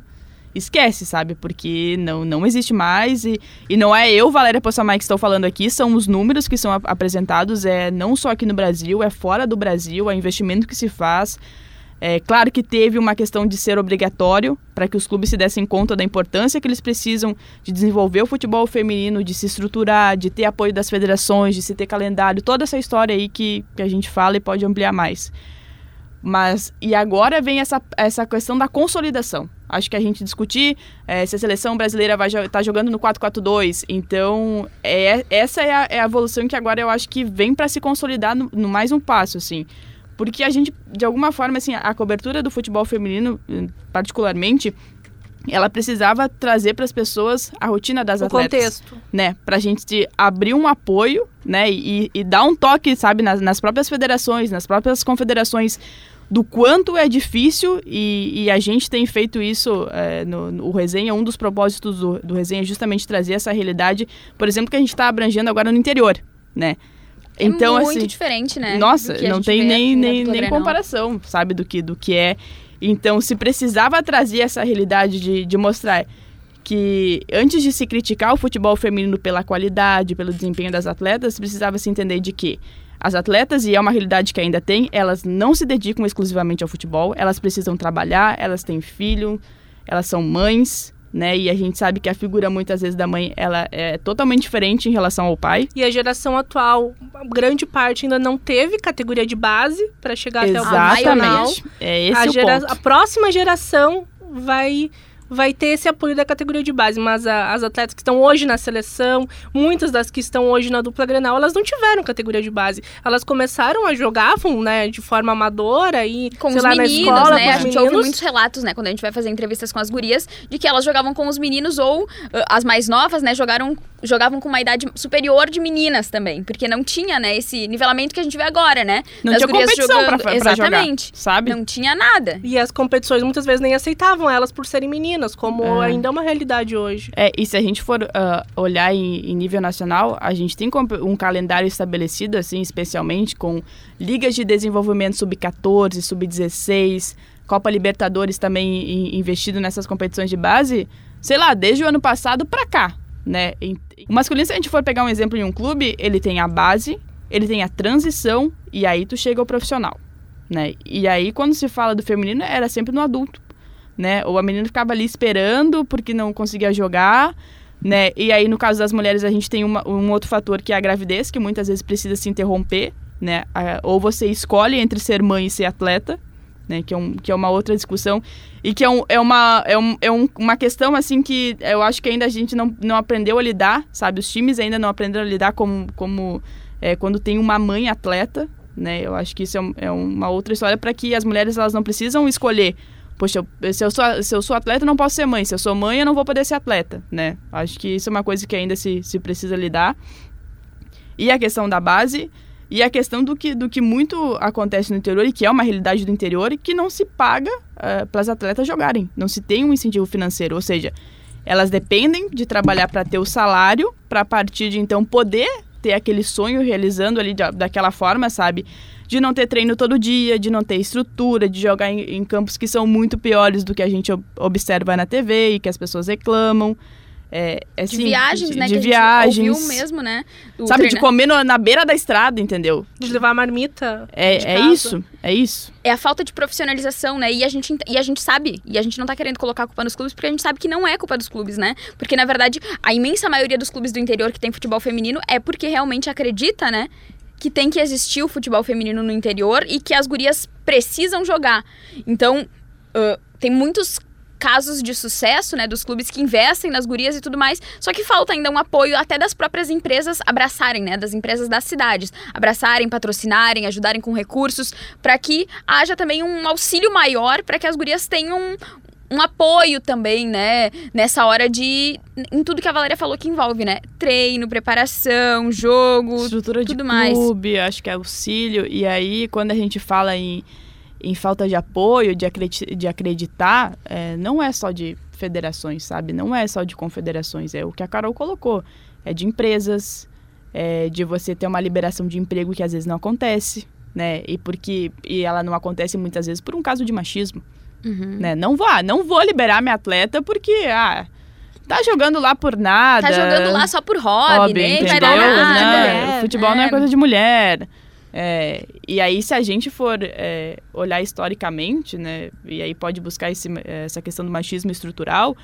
esquece, sabe? Porque não, não existe mais e, e não é eu, Valéria Possamay, que estou falando aqui, são os números que são apresentados, é não só aqui no Brasil, é fora do Brasil, é investimento que se faz. É claro que teve uma questão de ser obrigatório para que os clubes se dessem conta da importância que eles precisam de desenvolver o futebol feminino, de se estruturar, de ter apoio das federações, de se ter calendário, toda essa história aí que, que a gente fala e pode ampliar mais. Mas, e agora vem essa, essa questão da consolidação. Acho que a gente discutir é, se a seleção brasileira vai estar tá jogando no 4-4-2. Então, é, essa é a, é a, evolução que agora eu acho que vem para se consolidar no, no, mais um passo, assim. Porque a gente, de alguma forma, assim, a cobertura do futebol feminino, particularmente, ela precisava trazer para as pessoas a rotina das o atletas. contexto. Né? Para a gente abrir um apoio, né? E, e dar um toque, sabe, nas, nas próprias federações, nas próprias confederações do quanto é difícil e, e a gente tem feito isso é, no, no, o resenha um dos propósitos do, do resenha é justamente trazer essa realidade por exemplo que a gente está abrangendo agora no interior né é então muito assim, diferente né nossa não tem nem nem, nem comparação sabe do que do que é então se precisava trazer essa realidade de, de mostrar que antes de se criticar o futebol feminino pela qualidade pelo desempenho das atletas precisava se entender de que as atletas, e é uma realidade que ainda tem, elas não se dedicam exclusivamente ao futebol, elas precisam trabalhar, elas têm filho, elas são mães, né? E a gente sabe que a figura muitas vezes da mãe, ela é totalmente diferente em relação ao pai. E a geração atual, grande parte ainda não teve categoria de base para chegar Exatamente. até o final. É esse a o ponto. A próxima geração vai vai ter esse apoio da categoria de base, mas a, as atletas que estão hoje na seleção, muitas das que estão hoje na dupla Grenal, elas não tiveram categoria de base. Elas começaram a jogavam, né, de forma amadora e com sei os lá, meninos, na escola, né? a gente meninos. ouve muitos relatos, né, quando a gente vai fazer entrevistas com as gurias, de que elas jogavam com os meninos ou uh, as mais novas, né, jogaram jogavam com uma idade superior de meninas também, porque não tinha, né, esse nivelamento que a gente vê agora, né? Não tinha competição jogando, pra, pra exatamente. jogar, sabe? Não tinha nada. E as competições muitas vezes nem aceitavam elas por serem meninas, como É. ainda é uma realidade hoje. É, e se a gente for ah, olhar em, em nível nacional, a gente tem um calendário estabelecido, assim, especialmente com ligas de desenvolvimento sub-14, sub-16, Copa Libertadores também in- investido nessas competições de base, sei lá, desde o ano passado pra cá, né? O masculino, se a gente for pegar um exemplo em um clube, ele tem a base, ele tem a transição e aí tu chega ao profissional, né? E aí quando se fala do feminino, era sempre no adulto né? Ou a menina ficava ali esperando porque não conseguia jogar, né? E aí, no caso das mulheres, a gente tem uma- um outro fator que é a gravidez, que muitas vezes precisa se interromper, né? A- Ou você escolhe entre ser mãe e ser atleta, né? Que é, um, que é uma outra discussão. E que é, um, é, uma, é, um, é um- uma questão, assim, que eu acho que ainda a gente não, não aprendeu a lidar, sabe? Os times ainda não aprenderam a lidar como, como é, quando tem uma mãe atleta, né? Eu acho que isso é, um- é uma outra história para que as mulheres elas não precisam escolher poxa, eu- se eu, sou, se eu sou atleta, eu não posso ser mãe. Se eu sou mãe, eu não vou poder ser atleta, né? Acho que isso é uma coisa que ainda se, se precisa lidar. E a questão da base, e a questão do que, do que muito acontece no interior, e que é uma realidade do interior, e que não se paga para as atletas jogarem. Não se tem um incentivo financeiro. Ou seja, elas dependem de trabalhar para ter o salário, para a partir de então poder ter aquele sonho realizando ali da, daquela forma, sabe? De não ter treino todo dia, de não ter estrutura, de jogar em, em campos que são muito piores do que a gente ob- observa na TV e que as pessoas reclamam. É, é De assim, viagens, de, né? De que viagens. ouviu mesmo, né? do Sabe, de treina- comer no- na beira da estrada, entendeu? De levar a marmita. É, é isso, é isso. é a falta de profissionalização, né? E a, gente, ent- e a gente sabe, e a gente não tá querendo colocar a culpa nos clubes, porque a gente sabe que não é culpa dos clubes, né? Porque, na verdade, a imensa maioria dos clubes do interior que tem futebol feminino é porque realmente acredita, né? Que tem que existir o futebol feminino no interior e que as gurias precisam jogar. Então, uh, tem muitos casos de sucesso, né, dos clubes que investem nas gurias e tudo mais, só que falta ainda um apoio até das próprias empresas abraçarem, né, das empresas das cidades, abraçarem, patrocinarem, ajudarem com recursos, para que haja também um auxílio maior para que as gurias tenham um apoio também, né? Nessa hora de. Em tudo que a Valéria falou que envolve, né? Treino, preparação, jogo, Estrutura tudo de mais. clube, acho que é auxílio. E aí, quando a gente fala em, em falta de apoio, de, acredi de acreditar, é, não é só de federações, sabe? Não é só de confederações. É o que a Carol colocou. É de empresas, é de você ter uma liberação de emprego que às vezes não acontece, né? E porque e ela não acontece muitas vezes por um caso de machismo. Uhum. né? Não vou, ah, não vou liberar minha atleta porque, ah, tá jogando lá por nada. Tá jogando lá só por hobby, Hobby, né? entendeu? Nada. Né? né? Futebol não é É. coisa de mulher. É, e aí, se a gente for é, olhar historicamente, né? E aí pode buscar esse, essa questão do machismo estrutural,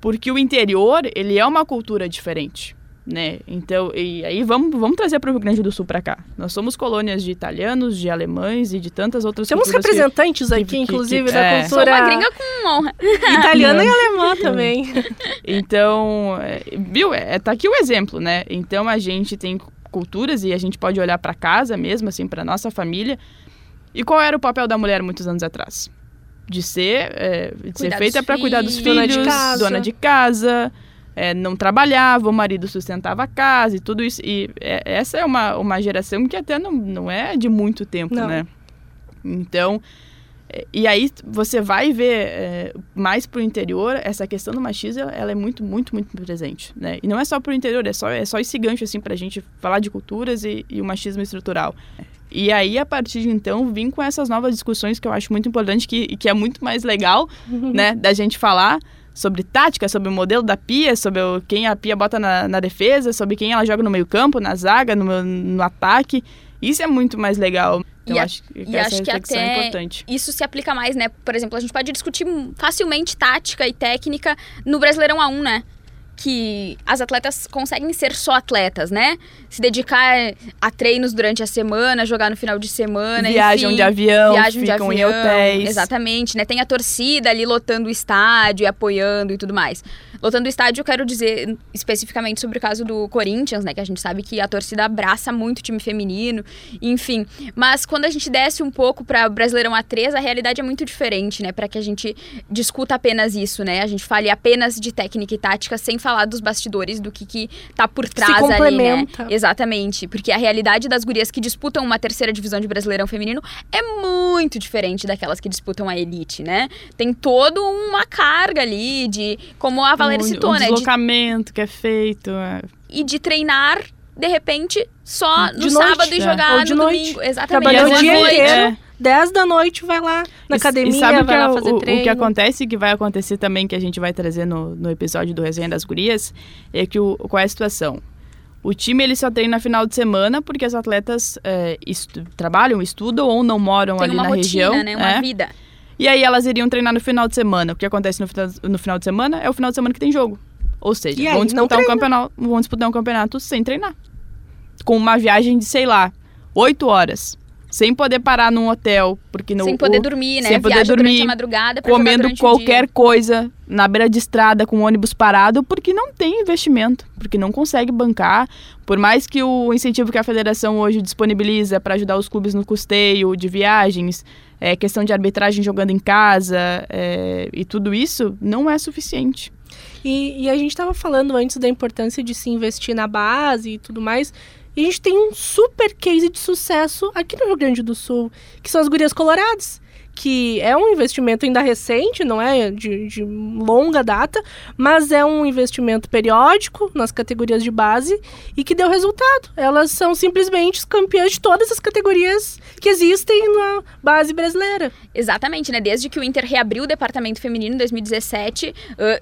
porque o interior, ele é uma cultura diferente, né? Então, e aí vamos, vamos trazer para o Rio Grande do Sul para cá. Nós somos colônias de italianos, de alemães e de tantas outras Temos culturas que- representantes aqui, que- inclusive, que- da é. Sou cultura uma gringa com honra. italiana e alemã também. Então, é, viu? É, tá aqui o exemplo, né? Então a gente tem culturas e a gente pode olhar para casa mesmo, assim, para nossa família. E qual era o papel da mulher muitos anos atrás? De ser, é, de ser feita para cuidar dos filhos. Dona de casa. dona de casa, é, não trabalhava, o marido sustentava a casa e tudo isso. E é, essa é uma, uma geração que até não, não é de muito tempo, Não. né? Então, é, e aí você vai ver é, mais pro interior, essa questão do machismo, ela é muito, muito, muito presente, né? E não é só pro interior, é só, é só esse gancho, assim, pra gente falar de culturas e, e o machismo estrutural. E aí, a partir de então, vim com essas novas discussões que eu acho muito importante, que, que é muito mais legal, né, da gente falar sobre tática, sobre o modelo da pia, sobre o- quem a pia bota na, na defesa, sobre quem ela joga no meio campo, na zaga, no, no ataque. Isso é muito mais legal. Então, E a- acho que e essa acho que reflexão é até importante. Isso se aplica mais, né? Por exemplo, a gente pode discutir facilmente tática e técnica no Brasileirão A1, né? Que as atletas conseguem ser só atletas, né? Se dedicar a treinos durante a semana, jogar no final de semana, Viajam enfim. de avião, viajam de ficam avião, em hotéis. Exatamente, né? Tem a torcida ali lotando o estádio e apoiando e tudo mais. Lotando o estádio, eu quero dizer especificamente sobre o caso do Corinthians, né? Que a gente sabe que a torcida abraça muito o time feminino, enfim. Mas quando a gente desce um pouco para Brasileirão A3, a realidade é muito diferente, né? Para que a gente discuta apenas isso, né? A gente fale apenas de técnica e tática sem falar dos bastidores, do que, que tá por trás ali, né? Exatamente, porque a realidade das gurias que disputam uma terceira divisão de Brasileirão feminino é muito diferente daquelas que disputam a elite, né? Tem toda uma carga ali de, como a Valéria um, citou, um né? De, deslocamento que é feito. é. e de treinar, de repente, só no De noite, sábado e é. jogar Ou no de noite. domingo. Exatamente. Trabalhar E o dia vezes- inteiro. é. 10 da noite vai lá na E- academia, e sabe vai que é lá o- fazer o, treino. O que acontece, que vai acontecer também, que a gente vai trazer no, no episódio do Resenha das Gurias, é que o, qual é a situação? O time ele só treina final de semana porque as atletas é, estu- trabalham, estudam ou não moram Tem ali uma na rotina, região. né? Uma é. vida. E aí elas iriam treinar no final de semana. O que acontece no, final- no final de semana é o final de semana que tem jogo. Ou seja, aí, vão não disputar, um campeonato, vão disputar um campeonato sem treinar. Com uma viagem de, sei lá, oito horas. Sem poder parar num hotel, porque no, sem poder o- dormir, né? sem poder Viaja dormir, a madrugada comendo qualquer dia. coisa na beira de estrada com o ônibus parado porque não tem investimento, porque não consegue bancar. Por mais que o incentivo que a federação hoje disponibiliza para ajudar os clubes no custeio de viagens, é, questão de arbitragem jogando em casa é, e tudo isso, não é suficiente. E, e a gente estava falando antes da importância de se investir na base e tudo mais. E a gente tem um super case de sucesso aqui no Rio Grande do Sul, que são as Gurias Coloradas. Que é um investimento ainda recente, não é de, de longa data, mas é um investimento periódico nas categorias de base e que deu resultado. Elas são simplesmente campeãs de todas as categorias que existem na base brasileira. Exatamente, né? Desde que o Inter reabriu o departamento feminino em 2017, ãh,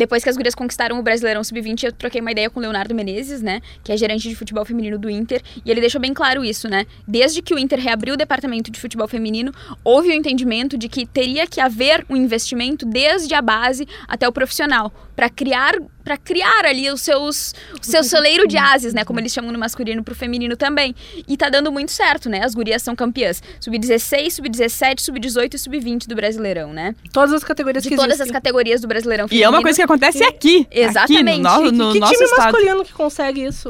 depois que as gurias conquistaram o Brasileirão Sub-20, eu troquei uma ideia com o Leonardo Menezes, né? Que é gerente de futebol feminino do Inter. E ele deixou bem claro isso, né? Desde que o Inter reabriu o departamento de futebol feminino, houve o entendimento de que teria que haver um investimento desde a base até o profissional. para criar, pra criar ali os seus o seu celeiro de ases, né, como eles chamam no masculino pro feminino também. E tá dando muito certo, né? As gurias são campeãs. Sub-16, sub-17, sub-18 e sub-20 do Brasileirão, né? Todas as categorias De que todas as existem. categorias do Brasileirão E feminino. é uma coisa que acontece aqui. Exatamente. Aqui, no, no, no que nosso time estado. masculino que consegue isso?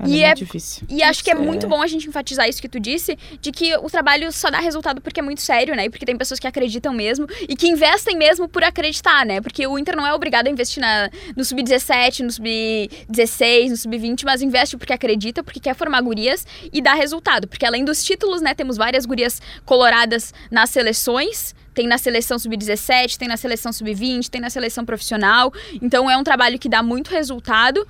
Olha, E é é- muito difícil. E acho que é Isso muito bom a gente enfatizar isso que tu disse, de que o trabalho só dá resultado porque é muito sério, né? E porque tem pessoas que acreditam mesmo e que investem mesmo por acreditar, né? Porque o Inter não é obrigado a investir na, no sub-17, no sub-16, no sub-20, mas investe porque acredita, porque quer formar gurias e dá resultado. Porque além dos títulos, né, temos várias gurias coloradas nas seleções. Tem na seleção sub-17, tem na seleção sub-20, tem na seleção profissional. Então é um trabalho que dá muito resultado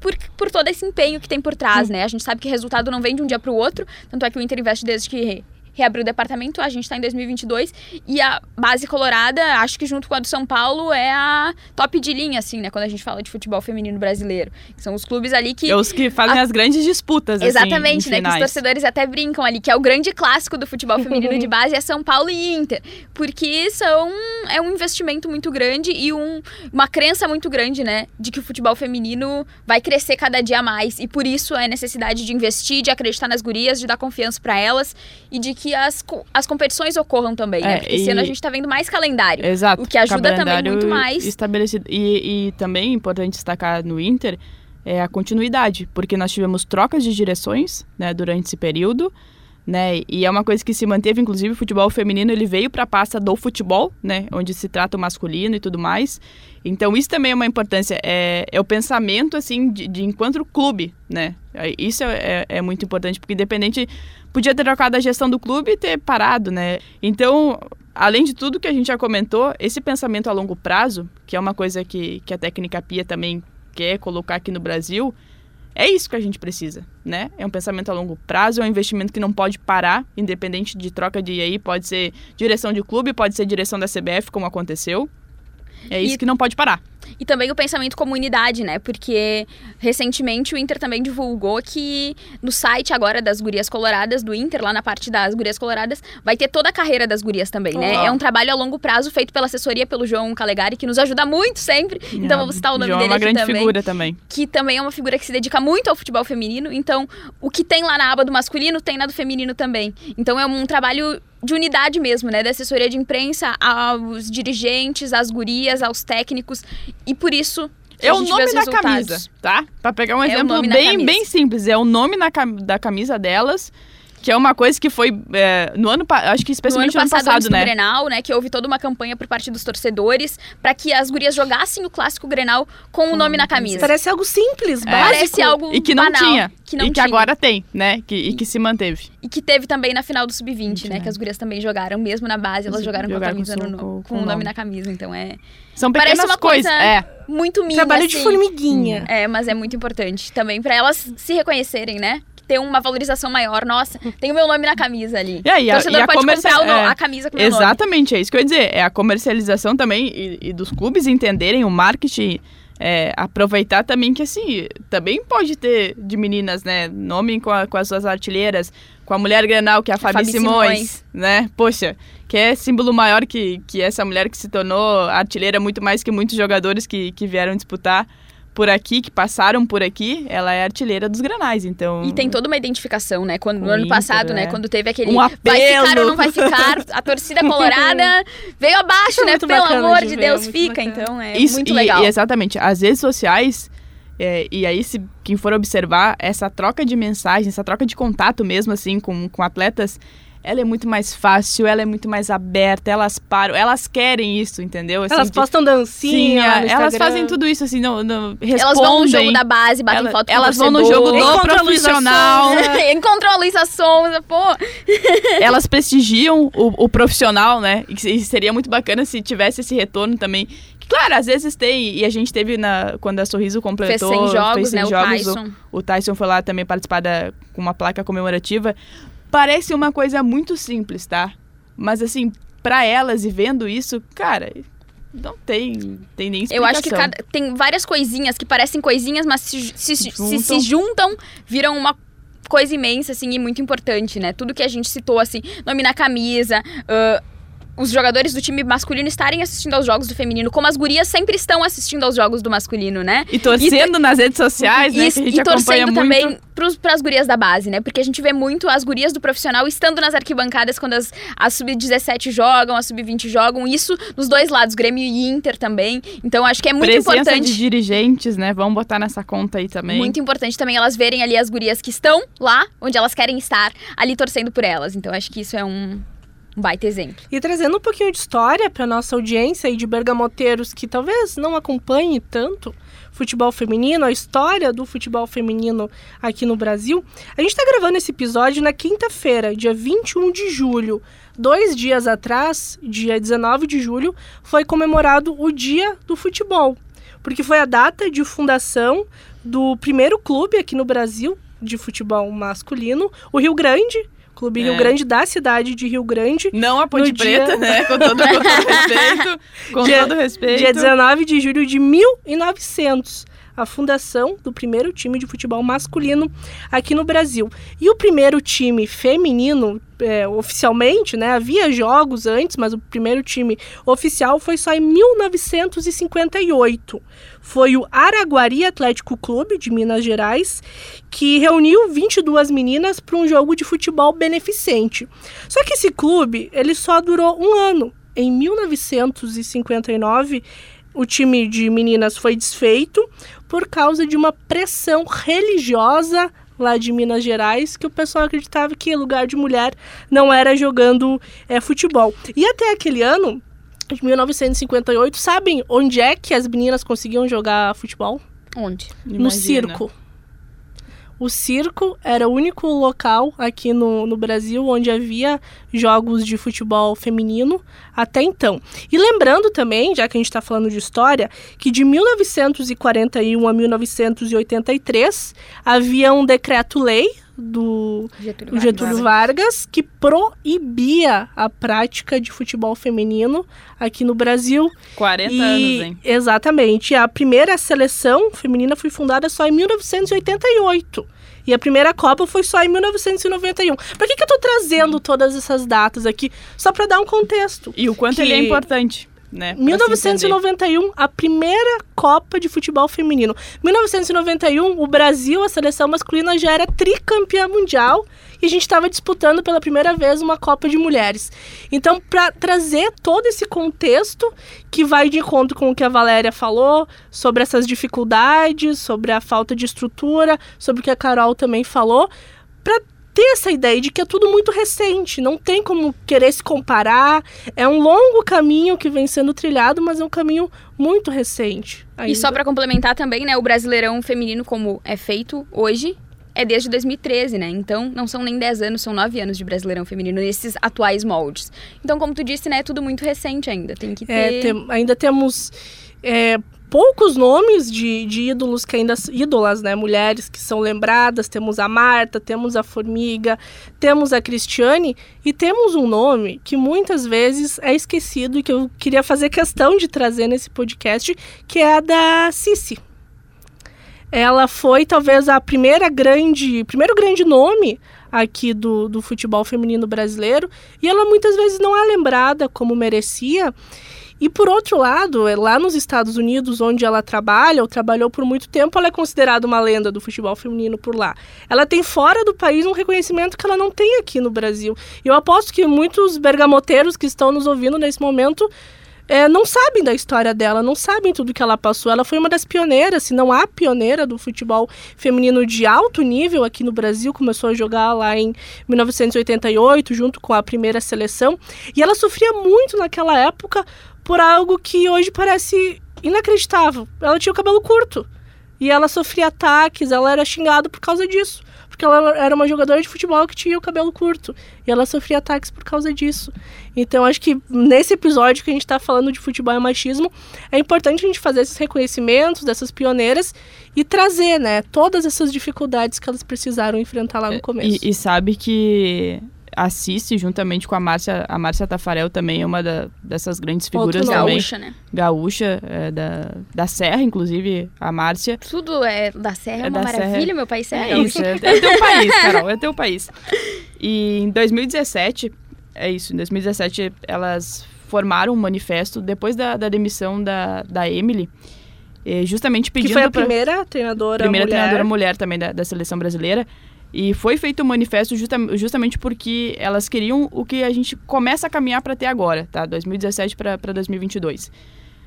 por, por todo esse empenho que tem por trás, né? A gente sabe que resultado não vem de um dia para o outro, tanto é que o Inter investe desde que reabriu o departamento, a gente está em 2022 e a base colorada, acho que junto com a do São Paulo é a top de linha, assim, né? Quando a gente fala de futebol feminino brasileiro. São os clubes ali que É os que fazem as grandes disputas, Exatamente, assim, né? Que os torcedores até brincam ali, que é o grande clássico do futebol feminino de base é São Paulo e Inter. Porque são é um investimento muito grande e um, uma crença muito grande, né? De que o futebol feminino vai crescer cada dia mais. E por isso a necessidade de investir, de acreditar nas gurias, de dar confiança pra elas e de que as, as competições ocorram também, né? É, Porque esse ano a e- gente tá vendo mais calendário. Exato. O que ajuda também muito mais. Estabelecido. E, e também é importante destacar no Inter é a continuidade, porque nós tivemos trocas de direções né, durante esse período. Né, e é uma coisa que se manteve, inclusive, o futebol feminino ele veio para a pasta do futebol, né, onde se trata o masculino e tudo mais. Então isso também é uma importância, é, é o pensamento assim de, de enquanto clube, né? É, Isso é, é- é muito importante porque independente podia ter trocado a gestão do clube e ter parado, né? Então além de tudo que a gente já comentou, esse pensamento a longo prazo, que é uma coisa que, que a técnica Pia também quer colocar aqui no Brasil, é isso que a gente precisa, né? É um pensamento a longo prazo, é um investimento que não pode parar, independente de troca de aí, pode ser direção de clube, pode ser direção da CBF, como aconteceu. É isso E- que não pode parar. E também o pensamento comunidade, né? Porque recentemente o Inter também divulgou que no site agora das Gurias Coloradas do Inter, lá na parte das Gurias Coloradas, vai ter toda a carreira das gurias também, né? É um trabalho a longo prazo feito pela assessoria pelo João Calegari, que nos ajuda muito sempre. Então vamos citar o nome João é dele uma aqui grande também. figura também. Que também é uma figura que se dedica muito ao futebol feminino. Então, o que tem lá na aba do masculino, tem na do feminino também. Então é um trabalho de unidade mesmo, né? Da assessoria de imprensa aos dirigentes, às gurias, aos técnicos. E por isso. É o nome da resultados. camisa, tá? Pra pegar um É exemplo bem, bem simples. É o nome na da camisa delas, que é uma coisa que foi é, no ano, acho que No ano especialmente no ano passado, passado, antes do né? Grenal, né, que houve toda uma campanha por parte dos torcedores para que as gurias jogassem o clássico Grenal com o nome na camisa. Parece algo simples, básico. Parece algo E que não banal, tinha. que não e que tinha. agora tem, né? Que, e que se manteve. E que teve também na final do Sub-20, né, né? que as gurias também jogaram, mesmo na base, elas jogaram com a camisa com no, o- com- com, o nome nome. na camisa, então é São Parece pequenas uma coisas. coisa- É. muito minha, Trabalho de assim. formiguinha. É, mas é muito importante também para elas se reconhecerem, né? Ter uma valorização maior. Nossa, tem o meu nome na camisa ali. E aí, o a- torcedor e a pode comercia- comprar é. a camisa com o meu nome. Exatamente, é isso que eu ia dizer. É a comercialização também e, e dos clubes entenderem o marketing. é, aproveitar também que assim, também pode ter de meninas, né? Nome com, a- com as suas artilheiras, com a mulher Grenal, que é a, Fabi, Fabi Simões, Simões. né? Poxa, que é símbolo maior que, que essa mulher que se tornou artilheira muito mais que muitos jogadores que, que vieram disputar por aqui, que passaram por aqui, ela é artilheira dos Granais, então... E tem toda uma identificação, né? Quando, no ano Inter, passado, né? é. Quando teve aquele Um vai ficar ou não vai ficar, a torcida colorada veio abaixo, é né? Pelo bacana amor de ver, Deus, fica. bacana. Então é Isso, muito e- legal. E, exatamente. As redes sociais, é, e aí se quem for observar, essa troca de mensagens, essa troca de contato mesmo, assim, com, com atletas, ela é muito mais fácil, ela é muito mais aberta, elas param, elas querem isso, entendeu? Assim, Elas de- postam dancinha Sim, no elas fazem tudo isso, assim, não, não respondem. Elas vão no jogo da base, batem Ela- foto com o elas vão no jogo do profissional. Encontrou a Luísa Sonza, pô. elas prestigiam o, o profissional, né? E, que- e seria muito bacana se tivesse esse retorno também. Que, claro, às vezes tem, e a gente teve na, quando a Sorriso completou. Fez 100 jogos, fez 100 né? O jogos, Tyson. O Tyson foi lá também participar da, com uma placa comemorativa. Parece uma coisa muito simples, tá? Mas assim, pra elas e vendo isso, cara, não tem, tem nem Eu explicação. acho que cada- tem várias coisinhas que parecem coisinhas, mas se, se, se, Juntam. se juntam, viram uma coisa imensa, assim, e muito importante, né? Tudo que a gente citou, assim, nome na camisa, ah, os jogadores do time masculino estarem assistindo aos jogos do feminino, como as gurias sempre estão assistindo aos jogos do masculino, né? E torcendo nas redes sociais, né? A gente e acompanha torcendo também para as gurias da base, né? Porque a gente vê muito as gurias do profissional estando nas arquibancadas quando as, as sub-17 jogam, as sub-20 jogam. Isso nos dois lados, Grêmio e Inter também. Então acho que é muito Presença importante. de dirigentes, né? Vamos botar nessa conta aí também. Muito importante também elas verem ali as gurias que estão lá, onde elas querem estar, ali torcendo por elas. Então acho que isso é um, um baita exemplo. E trazendo um pouquinho de história para nossa audiência e de bergamoteiros que talvez não acompanhe tanto futebol feminino, a história do futebol feminino aqui no Brasil, a gente está gravando esse episódio na quinta-feira, dia 21 de julho. Dois dias atrás, dia 19 de julho, foi comemorado o Dia do Futebol, porque foi a data de fundação do primeiro clube aqui no Brasil de futebol masculino, o Rio Grande, Clube Rio É. Grande da cidade de Rio Grande, Não a Ponte No dia- Preta, né? Com todo, com todo respeito. Com Dia- todo respeito. Dia 19 de julho de 1900, a fundação do primeiro time de futebol masculino aqui no Brasil. E o primeiro time feminino, é, oficialmente, né? Havia jogos antes, mas o primeiro time oficial foi só em 1958. Foi o Araguari Atlético Clube de Minas Gerais, que reuniu 22 meninas para um jogo de futebol beneficente. Só que esse clube, ele só durou um ano. Em 1959, o time de meninas foi desfeito por causa de uma pressão religiosa lá de Minas Gerais, que o pessoal acreditava que lugar de mulher não era jogando é, futebol. E até aquele ano, de 1958, sabem onde é que as meninas conseguiam jogar futebol? Onde? No Imagina. circo. O circo era o único local aqui no, no Brasil onde havia jogos de futebol feminino até então. E lembrando também, já que a gente está falando de história, que de 1941 a 1983 havia um decreto-lei do Getúlio o Getúlio Vargas que proibia a prática de futebol feminino aqui no Brasil 40 e, anos, hein? Exatamente. A primeira seleção feminina foi fundada só em 1988. E a primeira Copa foi só em 1991. Por que, que eu tô trazendo todas essas datas aqui? Só para dar um contexto. E o quanto que- ele é importante, né? pra se entender. 1991, a primeira Copa de Futebol Feminino. 1991, o Brasil, a seleção masculina, já era tricampeã mundial e a gente estava disputando pela primeira vez uma Copa de Mulheres. Então, para trazer todo esse contexto que vai de encontro com o que a Valéria falou sobre essas dificuldades, sobre a falta de estrutura, sobre o que a Carol também falou, para ter essa ideia de que é tudo muito recente, não tem como querer se comparar. É um longo caminho que vem sendo trilhado, mas é um caminho muito recente. E só ainda. pra complementar também, né, o Brasileirão feminino como é feito hoje é desde 2013, né? Então não são nem 10 anos, são 9 anos de Brasileirão feminino nesses atuais moldes. Então, como tu disse, né, é tudo muito recente ainda. Tem que ter É, tem- ainda temos é, poucos nomes de, de ídolos que ainda ídolas, né, mulheres que são lembradas. Temos a Marta, temos a Formiga, temos a Cristiane e temos um nome que muitas vezes é esquecido e que eu queria fazer questão de trazer nesse podcast, que é a da Cici. Ela foi talvez a primeira grande, primeiro grande nome aqui do, do futebol feminino brasileiro e ela muitas vezes não é lembrada como merecia. E por outro lado, é lá nos Estados Unidos, onde ela trabalha, ou trabalhou por muito tempo, ela é considerada uma lenda do futebol feminino por lá. Ela tem fora do país um reconhecimento que ela não tem aqui no Brasil. E eu aposto que muitos bergamoteiros que estão nos ouvindo nesse momento é, não sabem da história dela, não sabem tudo que ela passou. Ela foi uma das pioneiras, se não a pioneira do futebol feminino de alto nível aqui no Brasil. Começou a jogar lá em 1988, junto com a primeira seleção. E ela sofria muito naquela época por algo que hoje parece inacreditável. Ela tinha o cabelo curto. E ela sofria ataques, ela era xingada por causa disso. Porque ela era uma jogadora de futebol que tinha o cabelo curto. E ela sofria ataques por causa disso. Então, acho que nesse episódio que a gente está falando de futebol e machismo, é importante a gente fazer esses reconhecimentos dessas pioneiras e trazer, né, todas essas dificuldades que elas precisaram enfrentar lá no começo. E, e sabe que a Cici, juntamente com a Márcia, a Márcia Tafarel também é uma da- dessas grandes Outro figuras nome. também. gaúcha, né? Gaúcha, é, da, da Serra, inclusive, a Márcia. Tudo é da Serra, é, É uma da maravilha, Serra. meu país é, É isso, é, é teu país, Carol, é teu país. E em 2017, é isso. Em 2017, elas formaram um manifesto depois da, da demissão da, da Emily, eh, justamente pedindo Que foi a pra- primeira treinadora primeira mulher. treinadora mulher também da, da seleção brasileira. E foi feito um manifesto justa- justamente porque elas queriam o que a gente começa a caminhar para ter agora, tá? 2017 para 2022.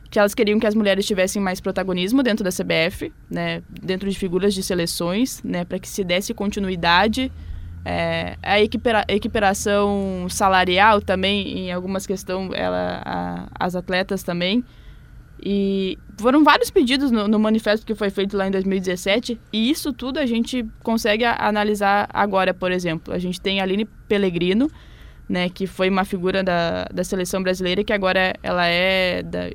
Que elas queriam que as mulheres tivessem mais protagonismo dentro da CBF, né? Dentro de figuras de seleções, né? Para que se desse continuidade. É, a equipara- equiparação salarial também, em algumas questões, ela, a- as atletas também. E foram vários pedidos no, no manifesto que foi feito lá em 2017, e isso tudo a gente consegue a- analisar agora, por exemplo. A gente tem a Aline Pellegrino, né, que foi uma figura da, da seleção brasileira, que agora ela é da,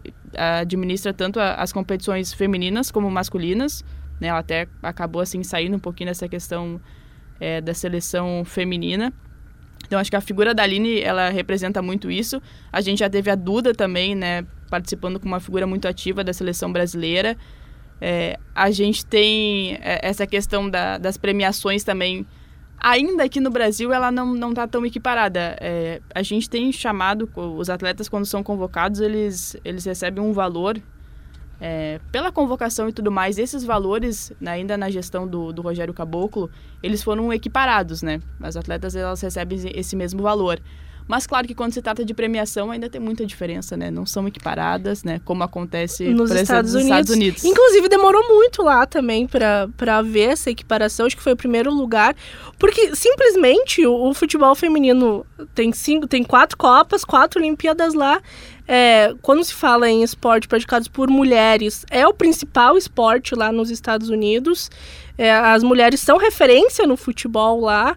administra tanto a- as competições femininas como masculinas. Né, ela até acabou assim saindo um pouquinho dessa questão é, da seleção feminina. Então acho que a figura da Aline, ela representa muito isso. A gente já teve a Duda também, né, participando como uma figura muito ativa da seleção brasileira. É, a gente tem é, essa questão da- das premiações também. Ainda aqui no Brasil, ela não, não tá tão equiparada. É, a gente tem chamado, os atletas, quando são convocados, eles, eles recebem um valor é, pela convocação e tudo mais. Esses valores, né, ainda na gestão do, do Rogério Caboclo, eles foram equiparados, né? As atletas, elas recebem esse mesmo valor. Mas claro que quando se trata de premiação ainda tem muita diferença, né? Não são equiparadas, né? Como acontece nos Estados, nos Unidos. Estados Unidos. Inclusive, demorou muito lá também pra ver essa equiparação. Acho que foi o primeiro lugar. Porque simplesmente o, o futebol feminino tem cinco, tem quatro Copas, quatro Olimpíadas lá. É, quando se fala em esporte praticados por mulheres, é o principal esporte lá nos Estados Unidos. É, as mulheres são referência no futebol lá.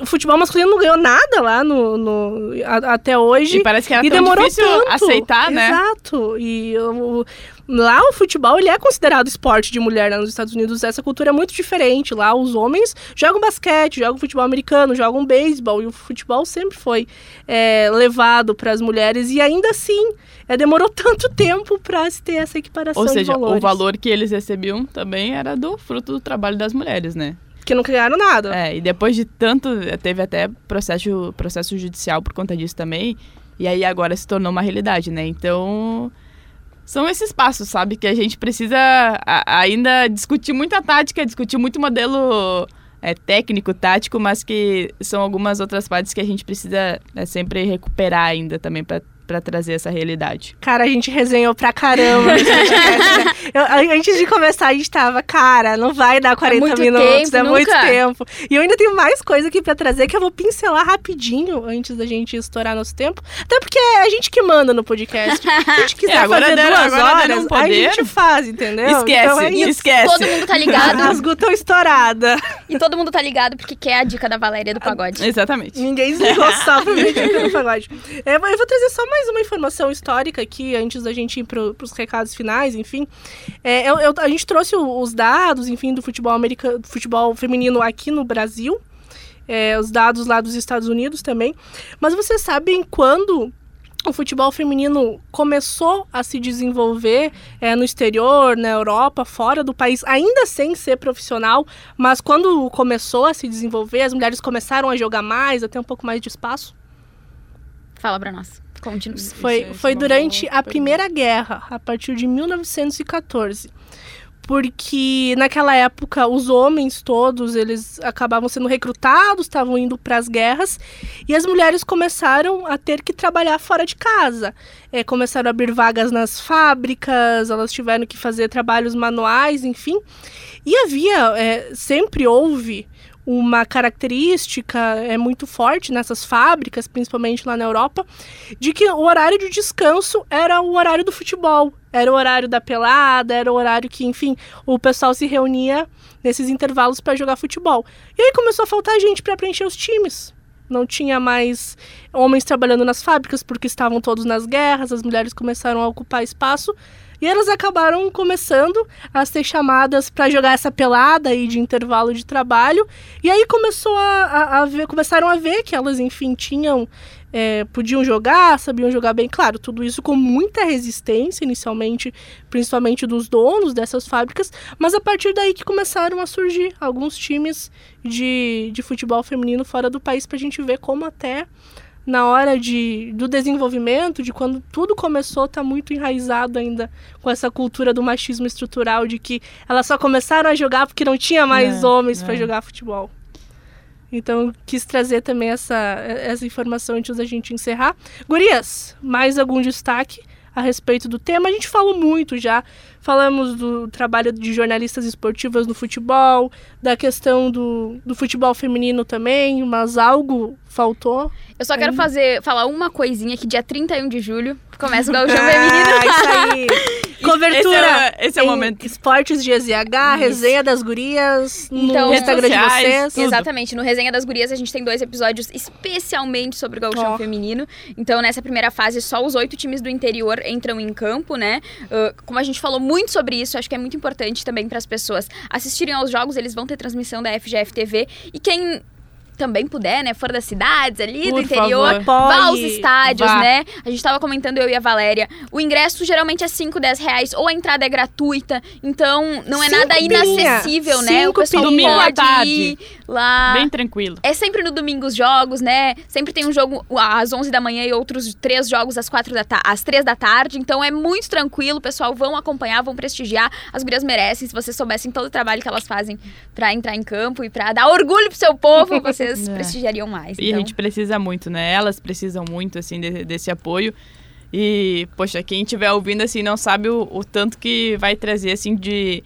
O futebol masculino não ganhou nada lá no, no- a- até hoje. E parece que era E tão demorou difícil tanto. aceitar, né? Exato. E o- lá o futebol ele é considerado esporte de mulher lá nos Estados Unidos. Essa cultura é muito diferente. Lá os homens jogam basquete, jogam futebol americano, jogam beisebol. E o futebol sempre foi é, levado para as mulheres. E ainda assim, é, demorou tanto tempo para se ter essa equiparação Ou seja, o valor que eles recebiam também era do fruto do trabalho das mulheres, né? Que não ganharam nada. É, e depois de tanto, teve até processo, processo judicial por conta disso também, e aí agora se tornou uma realidade, né? Então, são esses passos, sabe? Que a gente precisa ainda discutir muita tática, discutir muito modelo é, técnico, tático, mas que são algumas outras partes que a gente precisa é, sempre recuperar ainda também para trazer essa realidade. Cara, a gente resenhou pra caramba nesse podcast, né? Eu- antes de começar, a gente tava, cara, não vai dar 40 muito minutos, tempo, é muito tempo. E eu ainda tenho mais coisa aqui pra trazer que eu vou pincelar rapidinho antes da gente estourar nosso tempo. Até porque é a gente que manda no podcast. Se a gente quiser É, agora fazer deram- duas agora horas, um a gente faz, entendeu? esquece, Então é isso. esquece. Todo mundo tá ligado. As tão estourada. e todo mundo tá ligado porque quer a dica da Valéria do pagode. Exatamente. Ninguém desligou só pra dica no pagode. É, eu vou trazer só mais uma informação histórica aqui, antes da gente ir pro, pros recados finais, enfim. É, eu- eu- a gente trouxe os dados, enfim, do futebol americano, futebol feminino aqui no Brasil. É, os dados lá dos Estados Unidos também. Mas vocês sabem quando o futebol feminino começou a se desenvolver é, no exterior, na Europa, fora do país, ainda sem ser profissional, mas quando começou a se desenvolver, as mulheres começaram a jogar mais, a ter um pouco mais de espaço. Fala pra nós. Isso Foi, é- foi durante a Primeira Guerra, a partir de 1914. Porque naquela época os homens todos, eles acabavam sendo recrutados, estavam indo para as guerras, e as mulheres começaram a ter que trabalhar fora de casa. É, começaram a abrir vagas nas fábricas, elas tiveram que fazer trabalhos manuais, enfim. E havia, é, sempre houve uma característica é muito forte nessas fábricas, principalmente lá na Europa, de que o horário de descanso era o horário do futebol, era o horário da pelada, era o horário que, enfim, o pessoal se reunia nesses intervalos para jogar futebol. E aí começou a faltar gente para preencher os times. Não tinha mais homens trabalhando nas fábricas porque estavam todos nas guerras, as mulheres começaram a ocupar espaço e elas acabaram começando a ser chamadas para jogar essa pelada aí de intervalo de trabalho. E aí começou a, a- a ver, começaram a ver que elas, enfim, tinham. é, podiam jogar, sabiam jogar bem. Claro, tudo isso com muita resistência, inicialmente, principalmente dos donos dessas fábricas, mas a partir daí que começaram a surgir alguns times de, de futebol feminino fora do país pra gente ver como até na hora de, do desenvolvimento, de quando tudo começou, tá muito enraizado ainda com essa cultura do machismo estrutural, de que elas só começaram a jogar porque não tinha mais É, homens é. para jogar futebol. Então, quis trazer também essa, essa informação antes da gente encerrar. Gurias, mais algum destaque a respeito do tema? A gente falou muito já. Falamos do trabalho de jornalistas esportivas no futebol, da questão do, do futebol feminino também, mas algo faltou. Eu só quero fazer, falar uma coisinha que dia 31 de julho começa o Gauchão Ah, Feminino. isso aí. Cobertura. Esse é, esse é o momento. Esportes de EZH, resenha das gurias, Então, no Instagram de vocês. tudo. Exatamente, no Resenha das Gurias a gente tem dois episódios especialmente sobre o gauchão Ó. feminino. Então, nessa primeira fase, só os oito times do interior entram em campo, né? Ah, como a gente falou muito sobre isso, acho que é muito importante também para as pessoas assistirem aos jogos, eles vão ter transmissão da FGF TV. E quem também puder, né, for das cidades ali do Por interior, favor. vá aos estádios, Vá. né? A gente tava comentando, eu e a Valéria, o ingresso geralmente é 5, 10 reais, ou a entrada é gratuita, então não é Cinco nada inacessível, né? O Cinco pessoal pilinha. Domingo à pode ir lá. Bem tranquilo. É sempre no domingo os jogos, né? Sempre tem um jogo às 11 da manhã e outros três jogos às quatro da às 3 da tarde. Então é muito tranquilo, pessoal. Vão acompanhar, vão prestigiar. As gurias merecem. Se vocês soubessem todo o trabalho que elas fazem pra entrar em campo e pra dar orgulho pro seu povo, vocês É. prestigiariam mais. E a Então, gente precisa muito, né? Elas precisam muito, assim, de- desse apoio. E, poxa, quem estiver ouvindo, assim, não sabe o, o tanto que vai trazer, assim, de...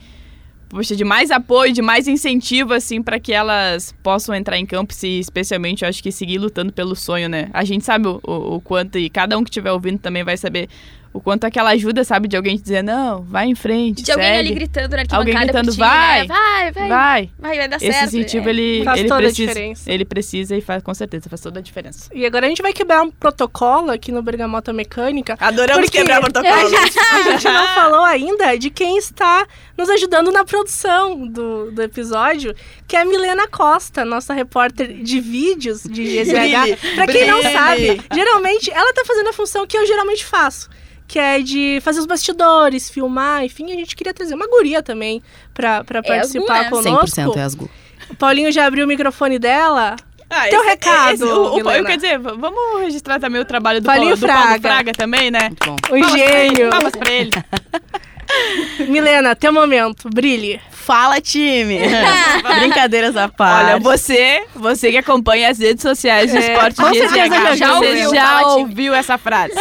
Poxa, de mais apoio, de mais incentivo, assim, para que elas possam entrar em campo e, especialmente, eu acho que seguir lutando pelo sonho, né? A gente sabe o, o, o quanto, e cada um que estiver ouvindo também vai saber o quanto aquela ajuda, sabe? De alguém te dizer, não, vai em frente, de alguém segue, ali gritando na arquibancada Alguém gritando, ti, vai, né? vai, vai, vai, vai. vai, dar Esse certo. incentivo, É. ele, Faz ele toda a precisa. diferença. Ele precisa e faz, com certeza, faz toda a diferença. E agora a gente vai quebrar um protocolo aqui no Bergamota Mecânica. Adoramos Porque quebrar protocolo. A gente, a gente não falou ainda de quem está nos ajudando na produção do, do episódio, que é a Milena Costa, nossa repórter de vídeos de GZH. Pra quem não sabe, geralmente ela tá fazendo a função que eu geralmente faço. Que é de fazer os bastidores, filmar, enfim, a gente queria trazer uma guria também pra, pra É participar né? conosco. 100% é. O Paulinho já abriu o microfone dela. Ah, Teu recado, o- o- Milena. eu quer dizer, vamos registrar também o trabalho do, Paulinho Paulo, do Paulo Fraga. Fraga também, né? Muito bom. O Palmas pra ele, gênio. Palmas pra ele. Milena, teu momento, brilhe. Fala, time! Brincadeiras à parte. Olha, você, você que acompanha as redes sociais do É, Esporte com certeza GZH, já já, ouviu. já Fala, time. ouviu essa frase.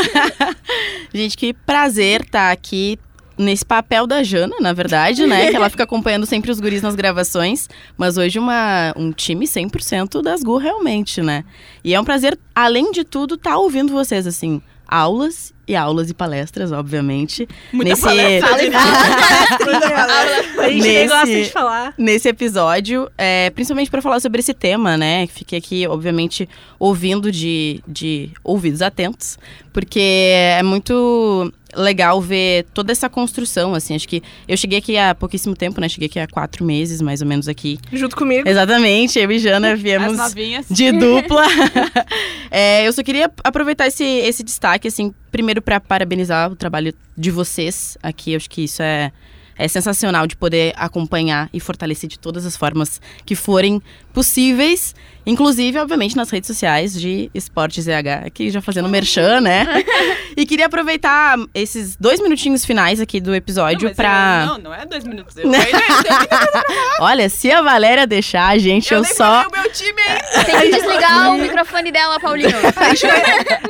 Gente, que prazer estar aqui nesse papel da Jana, na verdade, né? que ela fica acompanhando sempre os guris nas gravações. Mas hoje uma, um time 100% das Gu, realmente, né? E é um prazer, além de tudo, estar ouvindo vocês, assim, aulas e aulas e palestras, obviamente. Muita nesse, palestra. A gente Nesse- gosta de falar. nesse episódio, é, principalmente para falar sobre esse tema, né? Fiquei aqui, obviamente, ouvindo de, de ouvidos atentos, porque é muito legal ver toda essa construção, assim. Acho que eu cheguei aqui há pouquíssimo tempo, né? Cheguei aqui há quatro meses, mais ou menos, aqui. Junto comigo. Exatamente, eu e Jana viemos de dupla. É, eu só queria aproveitar esse, esse destaque, assim, primeiro para parabenizar o trabalho de vocês aqui. Eu acho que isso é, é sensacional de poder acompanhar e fortalecer de todas as formas que forem possíveis. Inclusive, obviamente, nas redes sociais de Esporte ZH, aqui já fazendo merchan, né? e queria aproveitar esses dois minutinhos finais aqui do episódio mas pra. eu- Não, não é dois minutos. Eu, eu Olha, se a Valéria deixar a gente, eu, nem só. meu time aí. Tem que desligar o microfone dela, Paulinho.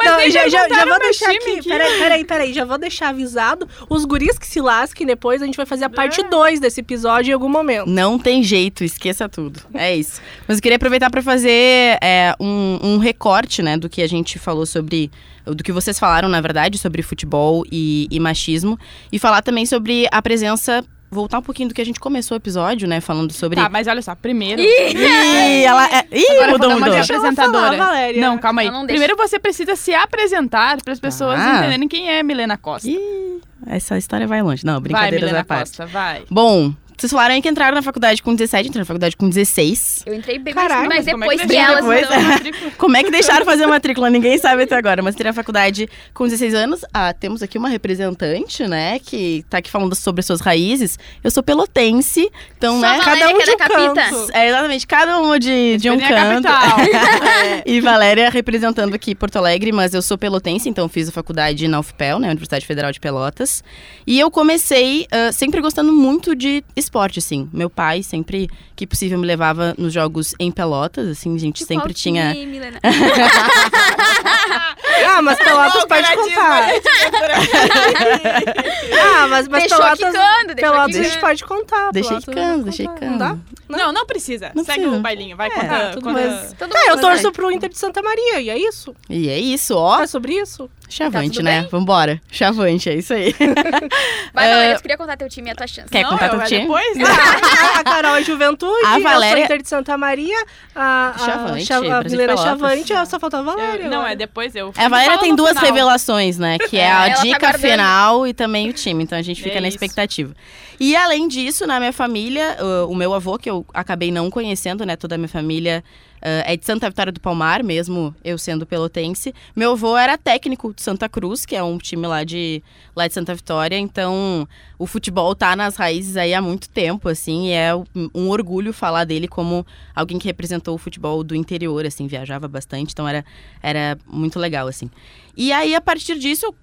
Não, já, já, já vou deixar time aqui. aqui. Peraí, peraí, peraí. Já vou deixar avisado. Os guris que se lasquem depois, a gente vai fazer a parte 2 desse episódio em algum momento. Não tem jeito, esqueça tudo. É isso. Mas eu queria aproveitar para fazer é, um, um recorte, né, do que a gente falou sobre. Do que vocês falaram, na verdade, sobre futebol e, e machismo. E falar também sobre a presença. Voltar um pouquinho do que a gente começou o episódio, né? Falando sobre. Tá, mas olha só, primeiro... Ih, ela é. Ih, Agora mudou, mudou. de apresentadora. falar, Valéria. Não, calma aí. Não. Primeiro você precisa se apresentar para as pessoas Ah. entenderem quem é Milena Costa. Ih, essa história vai longe. Não, vai, brincadeiras Milena à parte. Costa, vai. Bom, Vocês falaram aí que entraram na faculdade com 17, entraram na faculdade com 16. Eu entrei bem Caraca, mais, mas como é depois que elas. depois? então, matrícula. Como é que deixaram fazer a matrícula? Ninguém sabe até agora. Mas entrei na faculdade com 16 anos. Ah, temos aqui uma representante, né? Que tá aqui falando sobre suas raízes. Eu sou pelotense. Então, Só né? Valéria, cada um é de um canto. É, exatamente, cada um de, de um canto. capital. E Valéria representando aqui Porto Alegre, mas eu sou pelotense, então fiz a faculdade na UFPEL, né, Universidade Federal de Pelotas. E eu comecei ah, sempre gostando muito de esporte, assim. Meu pai sempre, que possível, me levava nos jogos em Pelotas, assim, a gente Que sempre qual tinha... time? Ah, mas Pelotas pode contar. Ah, mas, mas Deixou Pelotas, quicando, Pelotas a gente pode contar. Deixei quicando, deixei contar. quicando. Não dá? Não, não precisa. Não Segue precisa. o bailinho. Vai, É, conta. tudo conta- mais. Todo Tá, eu torço vai. pro Inter de Santa Maria, e é isso. E é isso, ó. É sobre isso. Chavante, tudo né? bem? Vambora. Chavante, é isso aí. Vai, É. Valéria, tu queria contar teu time e a tua chance. Quer não, contar eu, teu é time? depois? A Carol é Juventude, A eu Valéria- sou Inter de Santa Maria, a, a, Chavante, Cha- a é Pelotas. Chavante, ah, só falta a Valéria. Eu- não, agora. é depois eu. A Valéria tem duas final. revelações, né? Que é É, a tá dica guardando. final e também o time. Então a gente fica É na expectativa. E além disso, na minha família, uh, o meu avô, que eu acabei não conhecendo, né? Toda a minha família é de Santa Vitória do Palmar, mesmo eu sendo pelotense. Meu avô era técnico de Santa Cruz, que é um time lá de, lá de Santa Vitória. Então o futebol tá nas raízes aí há muito tempo, assim. E é um- orgulho falar dele como alguém que representou o futebol do interior, assim. Viajava bastante, então era, era muito legal, assim. E aí, a partir disso,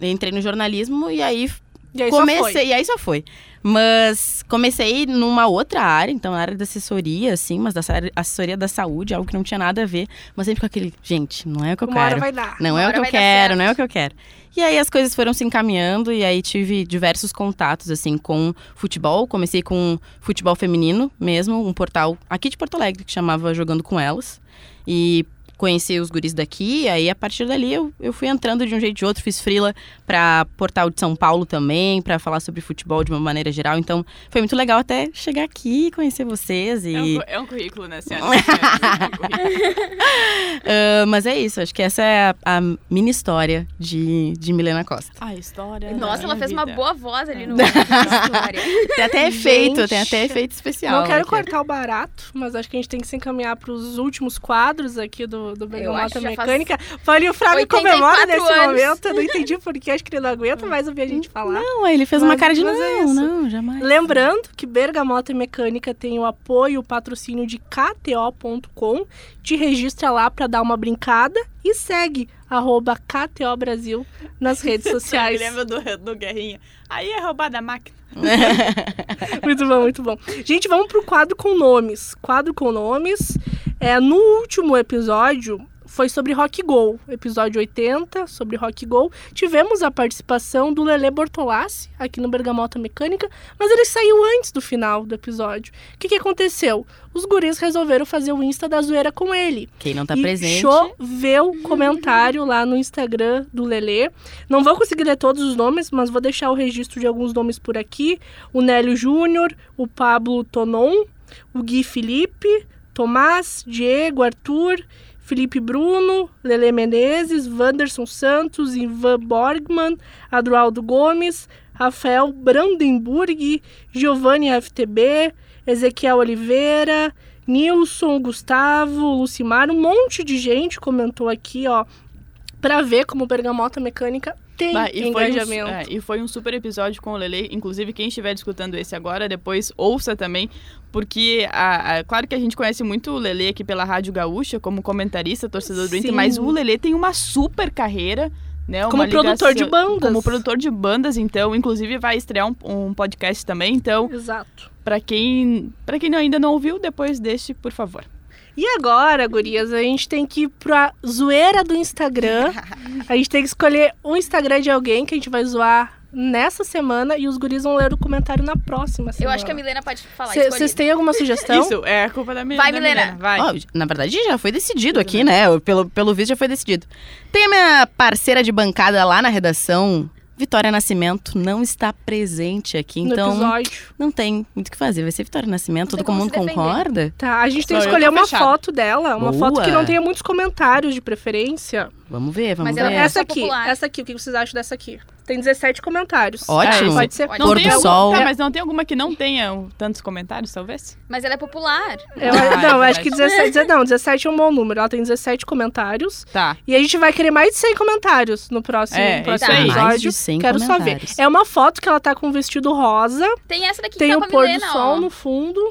eu entrei no jornalismo e aí E aí comecei, e aí só foi. Mas comecei numa outra área, então na área da assessoria, assim, mas da assessoria da saúde, algo que não tinha nada a ver, mas sempre com aquele, gente, não é o que eu Uma quero. vai dar. Não Uma é o que eu quero, não é o que eu quero. E aí as coisas foram se encaminhando e aí tive diversos contatos assim com futebol. Comecei com futebol feminino mesmo, um portal aqui de Porto Alegre que chamava Jogando com Elas. E conheci os guris daqui, aí a partir dali eu, eu fui entrando de um jeito ou de outro, fiz frila para portal de São Paulo também, para falar sobre futebol de uma maneira geral. Então, foi muito legal até chegar aqui, conhecer vocês e É um, é um currículo, né, senhora? É um currículo. Ah, mas é isso, acho que essa é a, a mini história de, de Milena Costa. A história. da Nossa, ela fez uma vida. boa voz ali no. História. Tem até Gente. efeito, tem até efeito especial. Não quero aqui. cortar o barato, mas acho que a gente tem que se encaminhar para os últimos quadros aqui do, do acho Bergamota que já faz Mecânica. Fale o 84 comemora nesse anos. momento. Eu não entendi porque acho que ele não aguenta mais ouvir a gente falar. Não, ele fez uma Mas- cara de é não, isso. não, jamais. Lembrando que Bergamota Mecânica tem o apoio e o patrocínio de KTO.com. Te registra lá para dar uma brincada e segue arroba KTO Brasil nas redes sociais. lembro do, do Guerrinha. Aí é roubada a máquina. Muito bom, muito bom. Gente, vamos pro quadro com nomes. Quadro com nomes. É, no último episódio foi sobre Rock Go, episódio 80, sobre Rock Go. Tivemos a participação do Lele Bortolassi aqui no Bergamota Mecânica, mas ele saiu antes do final do episódio. O que, que aconteceu? Os guris resolveram fazer o Insta da zoeira com ele. Quem não tá e presente. choveu comentário lá no Instagram do Lelê. Não vou conseguir ler todos os nomes, mas vou deixar o registro de alguns nomes por aqui. O Nélio Júnior, o Pablo Tonon, o Gui Felipe, Tomás, Diego, Arthur, Felipe Bruno, Lele Menezes, Wanderson Santos, Ivan Borgman, Adroaldo Gomes, Rafael Brandenburg, Giovanni FTB, Ezequiel Oliveira, Nilson, Gustavo, Lucimar, um monte de gente comentou aqui, ó, pra ver como Bergamota Mecânica tem Bah, e, foi um, engajamento. é, e foi um super episódio com o Lele. Inclusive, quem estiver escutando esse agora, depois ouça também. Porque, a, a- claro que a gente conhece muito o Lele aqui pela Rádio Gaúcha, como comentarista, torcedor do Inter, mas o Lele tem uma super carreira. Né, Como produtor de bandas. Como produtor de bandas, então, inclusive vai estrear um, um podcast também. Então, Exato. pra quem, pra quem ainda não ouviu, depois deixe, por favor. E agora, gurias, a gente tem que ir pra zoeira do Instagram. A gente tem que escolher um Instagram de alguém que a gente vai zoar nessa semana e os guris vão ler o comentário na próxima Eu semana. acho que a Milena pode falar. Vocês têm alguma sugestão? Isso, é a culpa da minha Vai, Milena. Vai. Ó, na verdade, já foi decidido aqui, né? Pelo, pelo visto, já foi decidido. Tem a minha parceira de bancada lá na redação, Vitória Nascimento, não está presente aqui. Então, não tem muito o que fazer. Vai ser Vitória Nascimento, todo mundo concorda? Tá, a gente tem que escolher uma fechado. foto dela, uma Boa. foto que não tenha muitos comentários de preferência. Vamos ver, vamos Mas ver. ela é essa aqui, popular. essa aqui, o que vocês acham dessa aqui? Tem 17 comentários. Ótimo. Pode ser. Não Pôr tem do algum- sol. Tá, mas não tem alguma que não tenha tantos comentários, talvez? Mas ela é popular. Eu- Ah, não, é acho que verdade. 17, não, 17 é um bom número. Ela tem 17 comentários. Tá. E a gente vai querer mais de 100 comentários no próximo, É, no próximo aí. episódio. Mais de 100 Quero só ver. É uma foto que ela tá com um vestido rosa, Tem essa daqui tem que o tá com a pôr do Milena, sol ó. no fundo.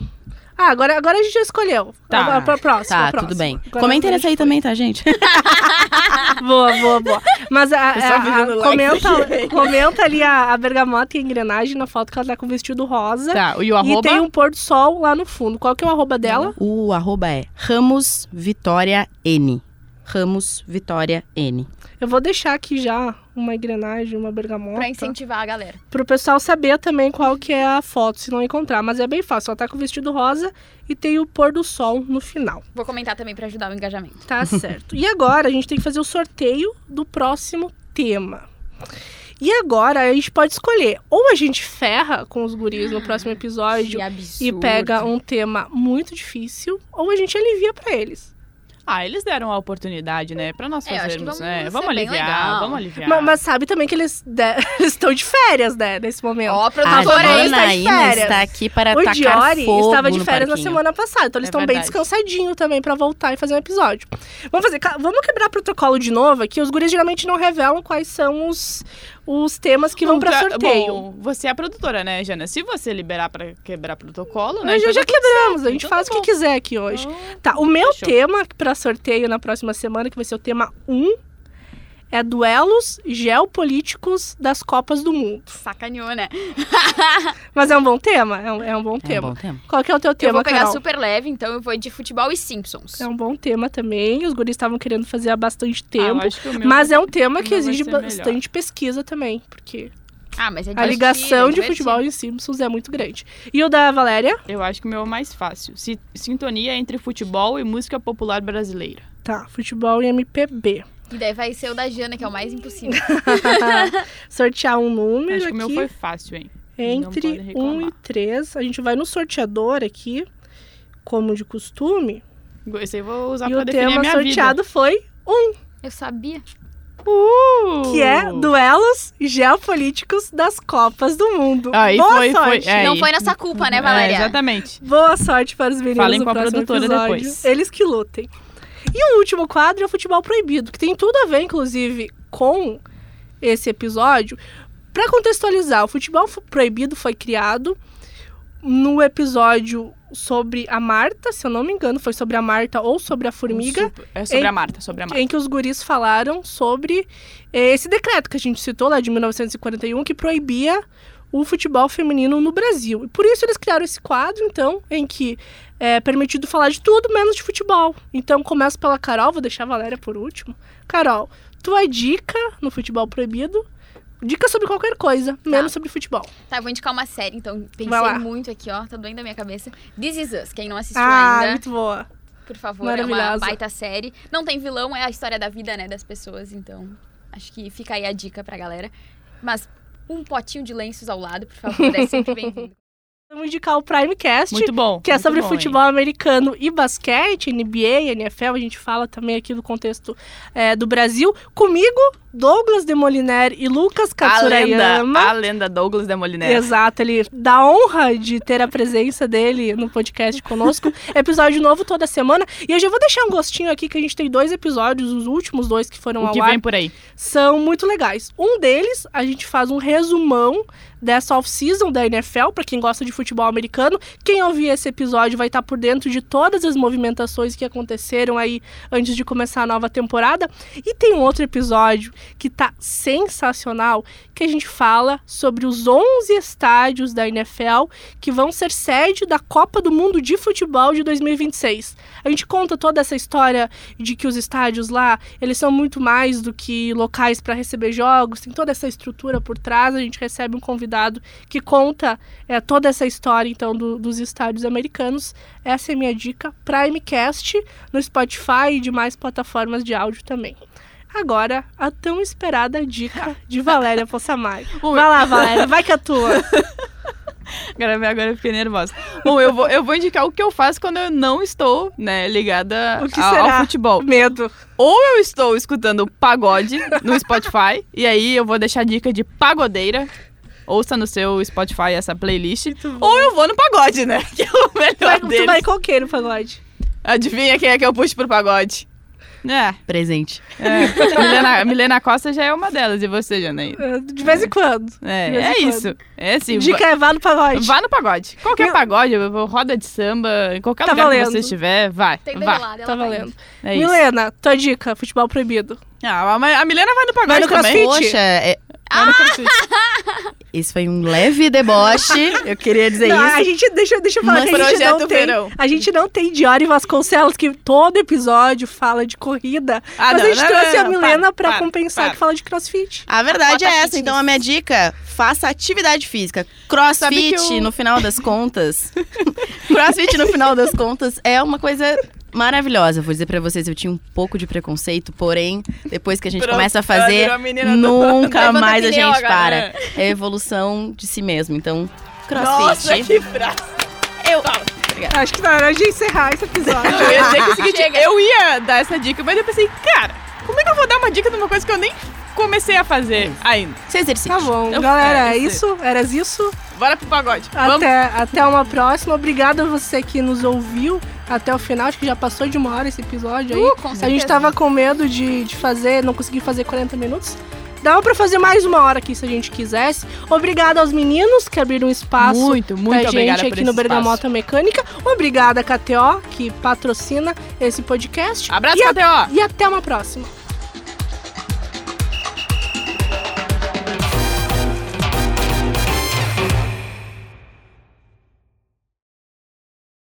Ah, agora, agora a gente já escolheu. Tá. Pra, pra próxima, Tá, próxima. tudo bem. Agora Comentem a nessa aí gente também, tá, gente? Boa, boa, boa. Mas a, a- a- like comenta, comenta ali a, a bergamota e a engrenagem na foto que ela tá com o vestido rosa. Tá, e o E arroba? tem um pôr do sol lá no fundo. Qual que é o arroba dela? O arroba é Ramos Vitória N. Ramos Vitória N. Eu vou deixar aqui já uma engrenagem, uma bergamota. Pra incentivar a galera. Pro pessoal saber também qual que é a foto, se não encontrar. Mas é bem fácil. Ela tá com o vestido rosa e tem o pôr do sol no final. Vou comentar também pra ajudar o engajamento. Tá certo. E agora a gente tem que fazer o sorteio do próximo tema. E agora a gente pode escolher. Ou a gente ferra com os guris no próximo episódio Que absurdo. e pega um tema muito difícil, ou a gente alivia pra eles. Ah, eles deram a oportunidade, né? Pra nós É, fazermos, vamos né? Vamos bem aliviar, vamos aliviar. Ma- Mas, sabe também que eles de- eles estão de férias, né, nesse momento. Ó, A está de Janaína férias. está aqui para O tacar Diori fogo estava de férias na semana passada, então eles É estão bem verdade. descansadinhos também pra voltar e fazer um episódio. Vamos fazer, vamos quebrar protocolo de novo aqui. Os guris geralmente não revelam quais são os, os temas que vão Tá, sorteio. Bom, você é a produtora, né, Jana? Se você liberar pra quebrar protocolo, né? Nós já, então já tá quebramos, certo. a gente Então faz tá o que quiser aqui hoje. Então, Tá, o meu Fechou. tema pra sorteio na próxima semana, que vai ser o tema 1, é duelos geopolíticos das Copas do Mundo. Sacaneou, né? Mas é um bom tema, é um, é um bom É um tema. bom tema. Qual que é o teu tema, eu vou pegar Carol? super leve, então eu vou de futebol e Simpsons. É um bom tema também. Os guris estavam querendo fazer há bastante ah, tempo. acho que o meu mas é um tema que exige ser melhor. bastante pesquisa também, porque Ah, mas é a ligação de divertido. futebol e Simpsons é muito grande. E o da Valéria? Eu acho que o meu é o mais fácil. Si- sintonia entre futebol e música popular brasileira. Tá, futebol e MPB. E daí vai ser o da Jana, que é o mais impossível. Sortear um número acho que o meu aqui foi fácil, hein? Entre podem 1 reclamar. e 3. A gente vai no sorteador aqui, como de costume. Esse eu vou usar e pra o definir a tema minha sorteado foi Eu sabia. vida. Uh! que é duelos geopolíticos das Copas do Mundo. Aí Boa foi- foi- sorte. é. Não aí. foi nossa culpa, né, É, Valéria? exatamente. Boa sorte para os meninos Falem com a produtora episódio. depois. Eles que lutem. E o último quadro é o futebol proibido, que tem tudo a ver, inclusive, com esse episódio. Para contextualizar, o futebol fu- proibido foi criado no episódio sobre a Marta, se eu não me engano, foi sobre a Marta ou sobre a Formiga, Super- É sobre Em- a Marta, sobre a Marta. em que os guris falaram sobre eh, esse decreto que a gente citou lá de 1941, que proibia o futebol feminino no Brasil. E por isso eles criaram esse quadro, então, em que é permitido falar de tudo menos de futebol. Então, começo pela Carol, vou deixar a Valéria por último. Carol, tua dica no futebol proibido, dica sobre qualquer coisa, menos sobre futebol. Tá, vou indicar uma série, então pensei muito aqui, ó. Tá doendo a minha cabeça. This Is Us. Quem não assistiu Ah, ainda, muito boa. por favor, é uma baita série. Não tem vilão, é a história da vida, né, das pessoas. Então, acho que fica aí a dica pra galera. Mas um potinho de lenços ao lado, por favor, é sempre bem-vindo. Vamos indicar o Primecast. Muito bom. que é muito sobre bom, hein? futebol americano e basquete, NBA, NFL, a gente fala também aqui do contexto é, do Brasil. Comigo, Douglas Demoliner e Lucas A lenda, Katsurayama. a lenda Douglas de Molinero. Exato, ele dá honra de ter a presença dele no podcast conosco. Episódio novo toda semana. E eu já vou deixar um gostinho aqui que a gente tem dois episódios, os últimos dois que foram O ao que ar vem por aí. são muito legais. Um deles, a gente faz um resumão dessa off-season da NFL, para quem gosta de futebol americano. Quem ouvir esse episódio vai estar por dentro de todas as movimentações que aconteceram aí antes de começar a nova temporada. E tem um outro episódio que tá sensacional, que a gente fala sobre os 11 estádios da NFL que vão ser sede da Copa do Mundo de Futebol de 2026. A gente conta toda essa história de que os estádios lá, eles são muito mais do que locais para receber jogos, tem toda essa estrutura por trás. A gente recebe um convidado que conta é, toda essa história, então, do- dos estádios americanos. Essa é minha dica. Primecast no Spotify e demais plataformas de áudio também. Agora, a tão esperada dica de Valéria Possamay. Vai lá, Valéria, vai que é tua. Agora, agora eu fiquei nervosa. Bom, eu vou, eu vou indicar o que eu faço quando eu não estou, né, ligada O que ao, ao futebol. Medo. Ou eu estou escutando pagode no Spotify, e aí eu vou deixar dica de pagodeira. Ouça no seu Spotify essa playlist. Ou eu vou no pagode, né? Que é o melhor Vai, tu deles. vai com quem no pagode? Adivinha quem é que eu puxo pro pagode? É, Presente. é. Milena, Milena Costa já é uma delas. E você, Janaína? De vez em quando. É, é em isso. É assim. Dica é vá no pagode. Vá no pagode. Qualquer pagode, roda de samba, em qualquer Tá lugar valendo. que você estiver, vai. Tem ela Tá valendo. É. Milena, tua dica, futebol proibido. Ah, mas a Milena vai no pagode Vai no também. crossfit? Poxa, é- Vai no crossfit. esse foi um leve deboche. Eu queria dizer Não, isso. a gente, deixa, deixa eu falar Mas- que a gente não tem. Verão. A gente não tem Diori Vasconcelos, que todo episódio fala de corrida. Ah, mas não, a gente não, trouxe não, a não, Milena para, compensar para. que fala de crossfit. A verdade Bota é essa, fitness. então a minha dica, faça atividade física. Crossfit, o- no final das contas. crossfit, no final das contas, é uma coisa maravilhosa. Vou dizer pra vocês, eu tinha um pouco de preconceito, porém, depois que a gente Pronto, começa a fazer, a nunca mais a gente para. né? É a evolução de si mesmo. Então, Nossa, crossfit. que braço. Eu. Acho que tá na hora de encerrar esse episódio. Eu ia dizer que é o seguinte, eu ia dar essa dica, mas eu pensei, cara, como é que eu vou dar uma dica de uma coisa que eu nem comecei a fazer ainda? Seu exercício. Tá bom, Eu- galera, é, é isso. isso? Era isso? Bora pro pagode. Vamos. Até, até uma próxima. Obrigada a você que nos ouviu até o final. Acho que já passou de uma hora esse episódio aí. Uh, a gente tava com medo de, de fazer, não conseguir fazer 40 minutos. Dava pra fazer mais uma hora aqui se a gente quisesse. Obrigada aos meninos que abriram espaço Muito, muito pra gente aqui no esse Bergamota Mecânica. Obrigada, KTO, que patrocina esse podcast. Abraço, e, a- KTO. e até uma próxima.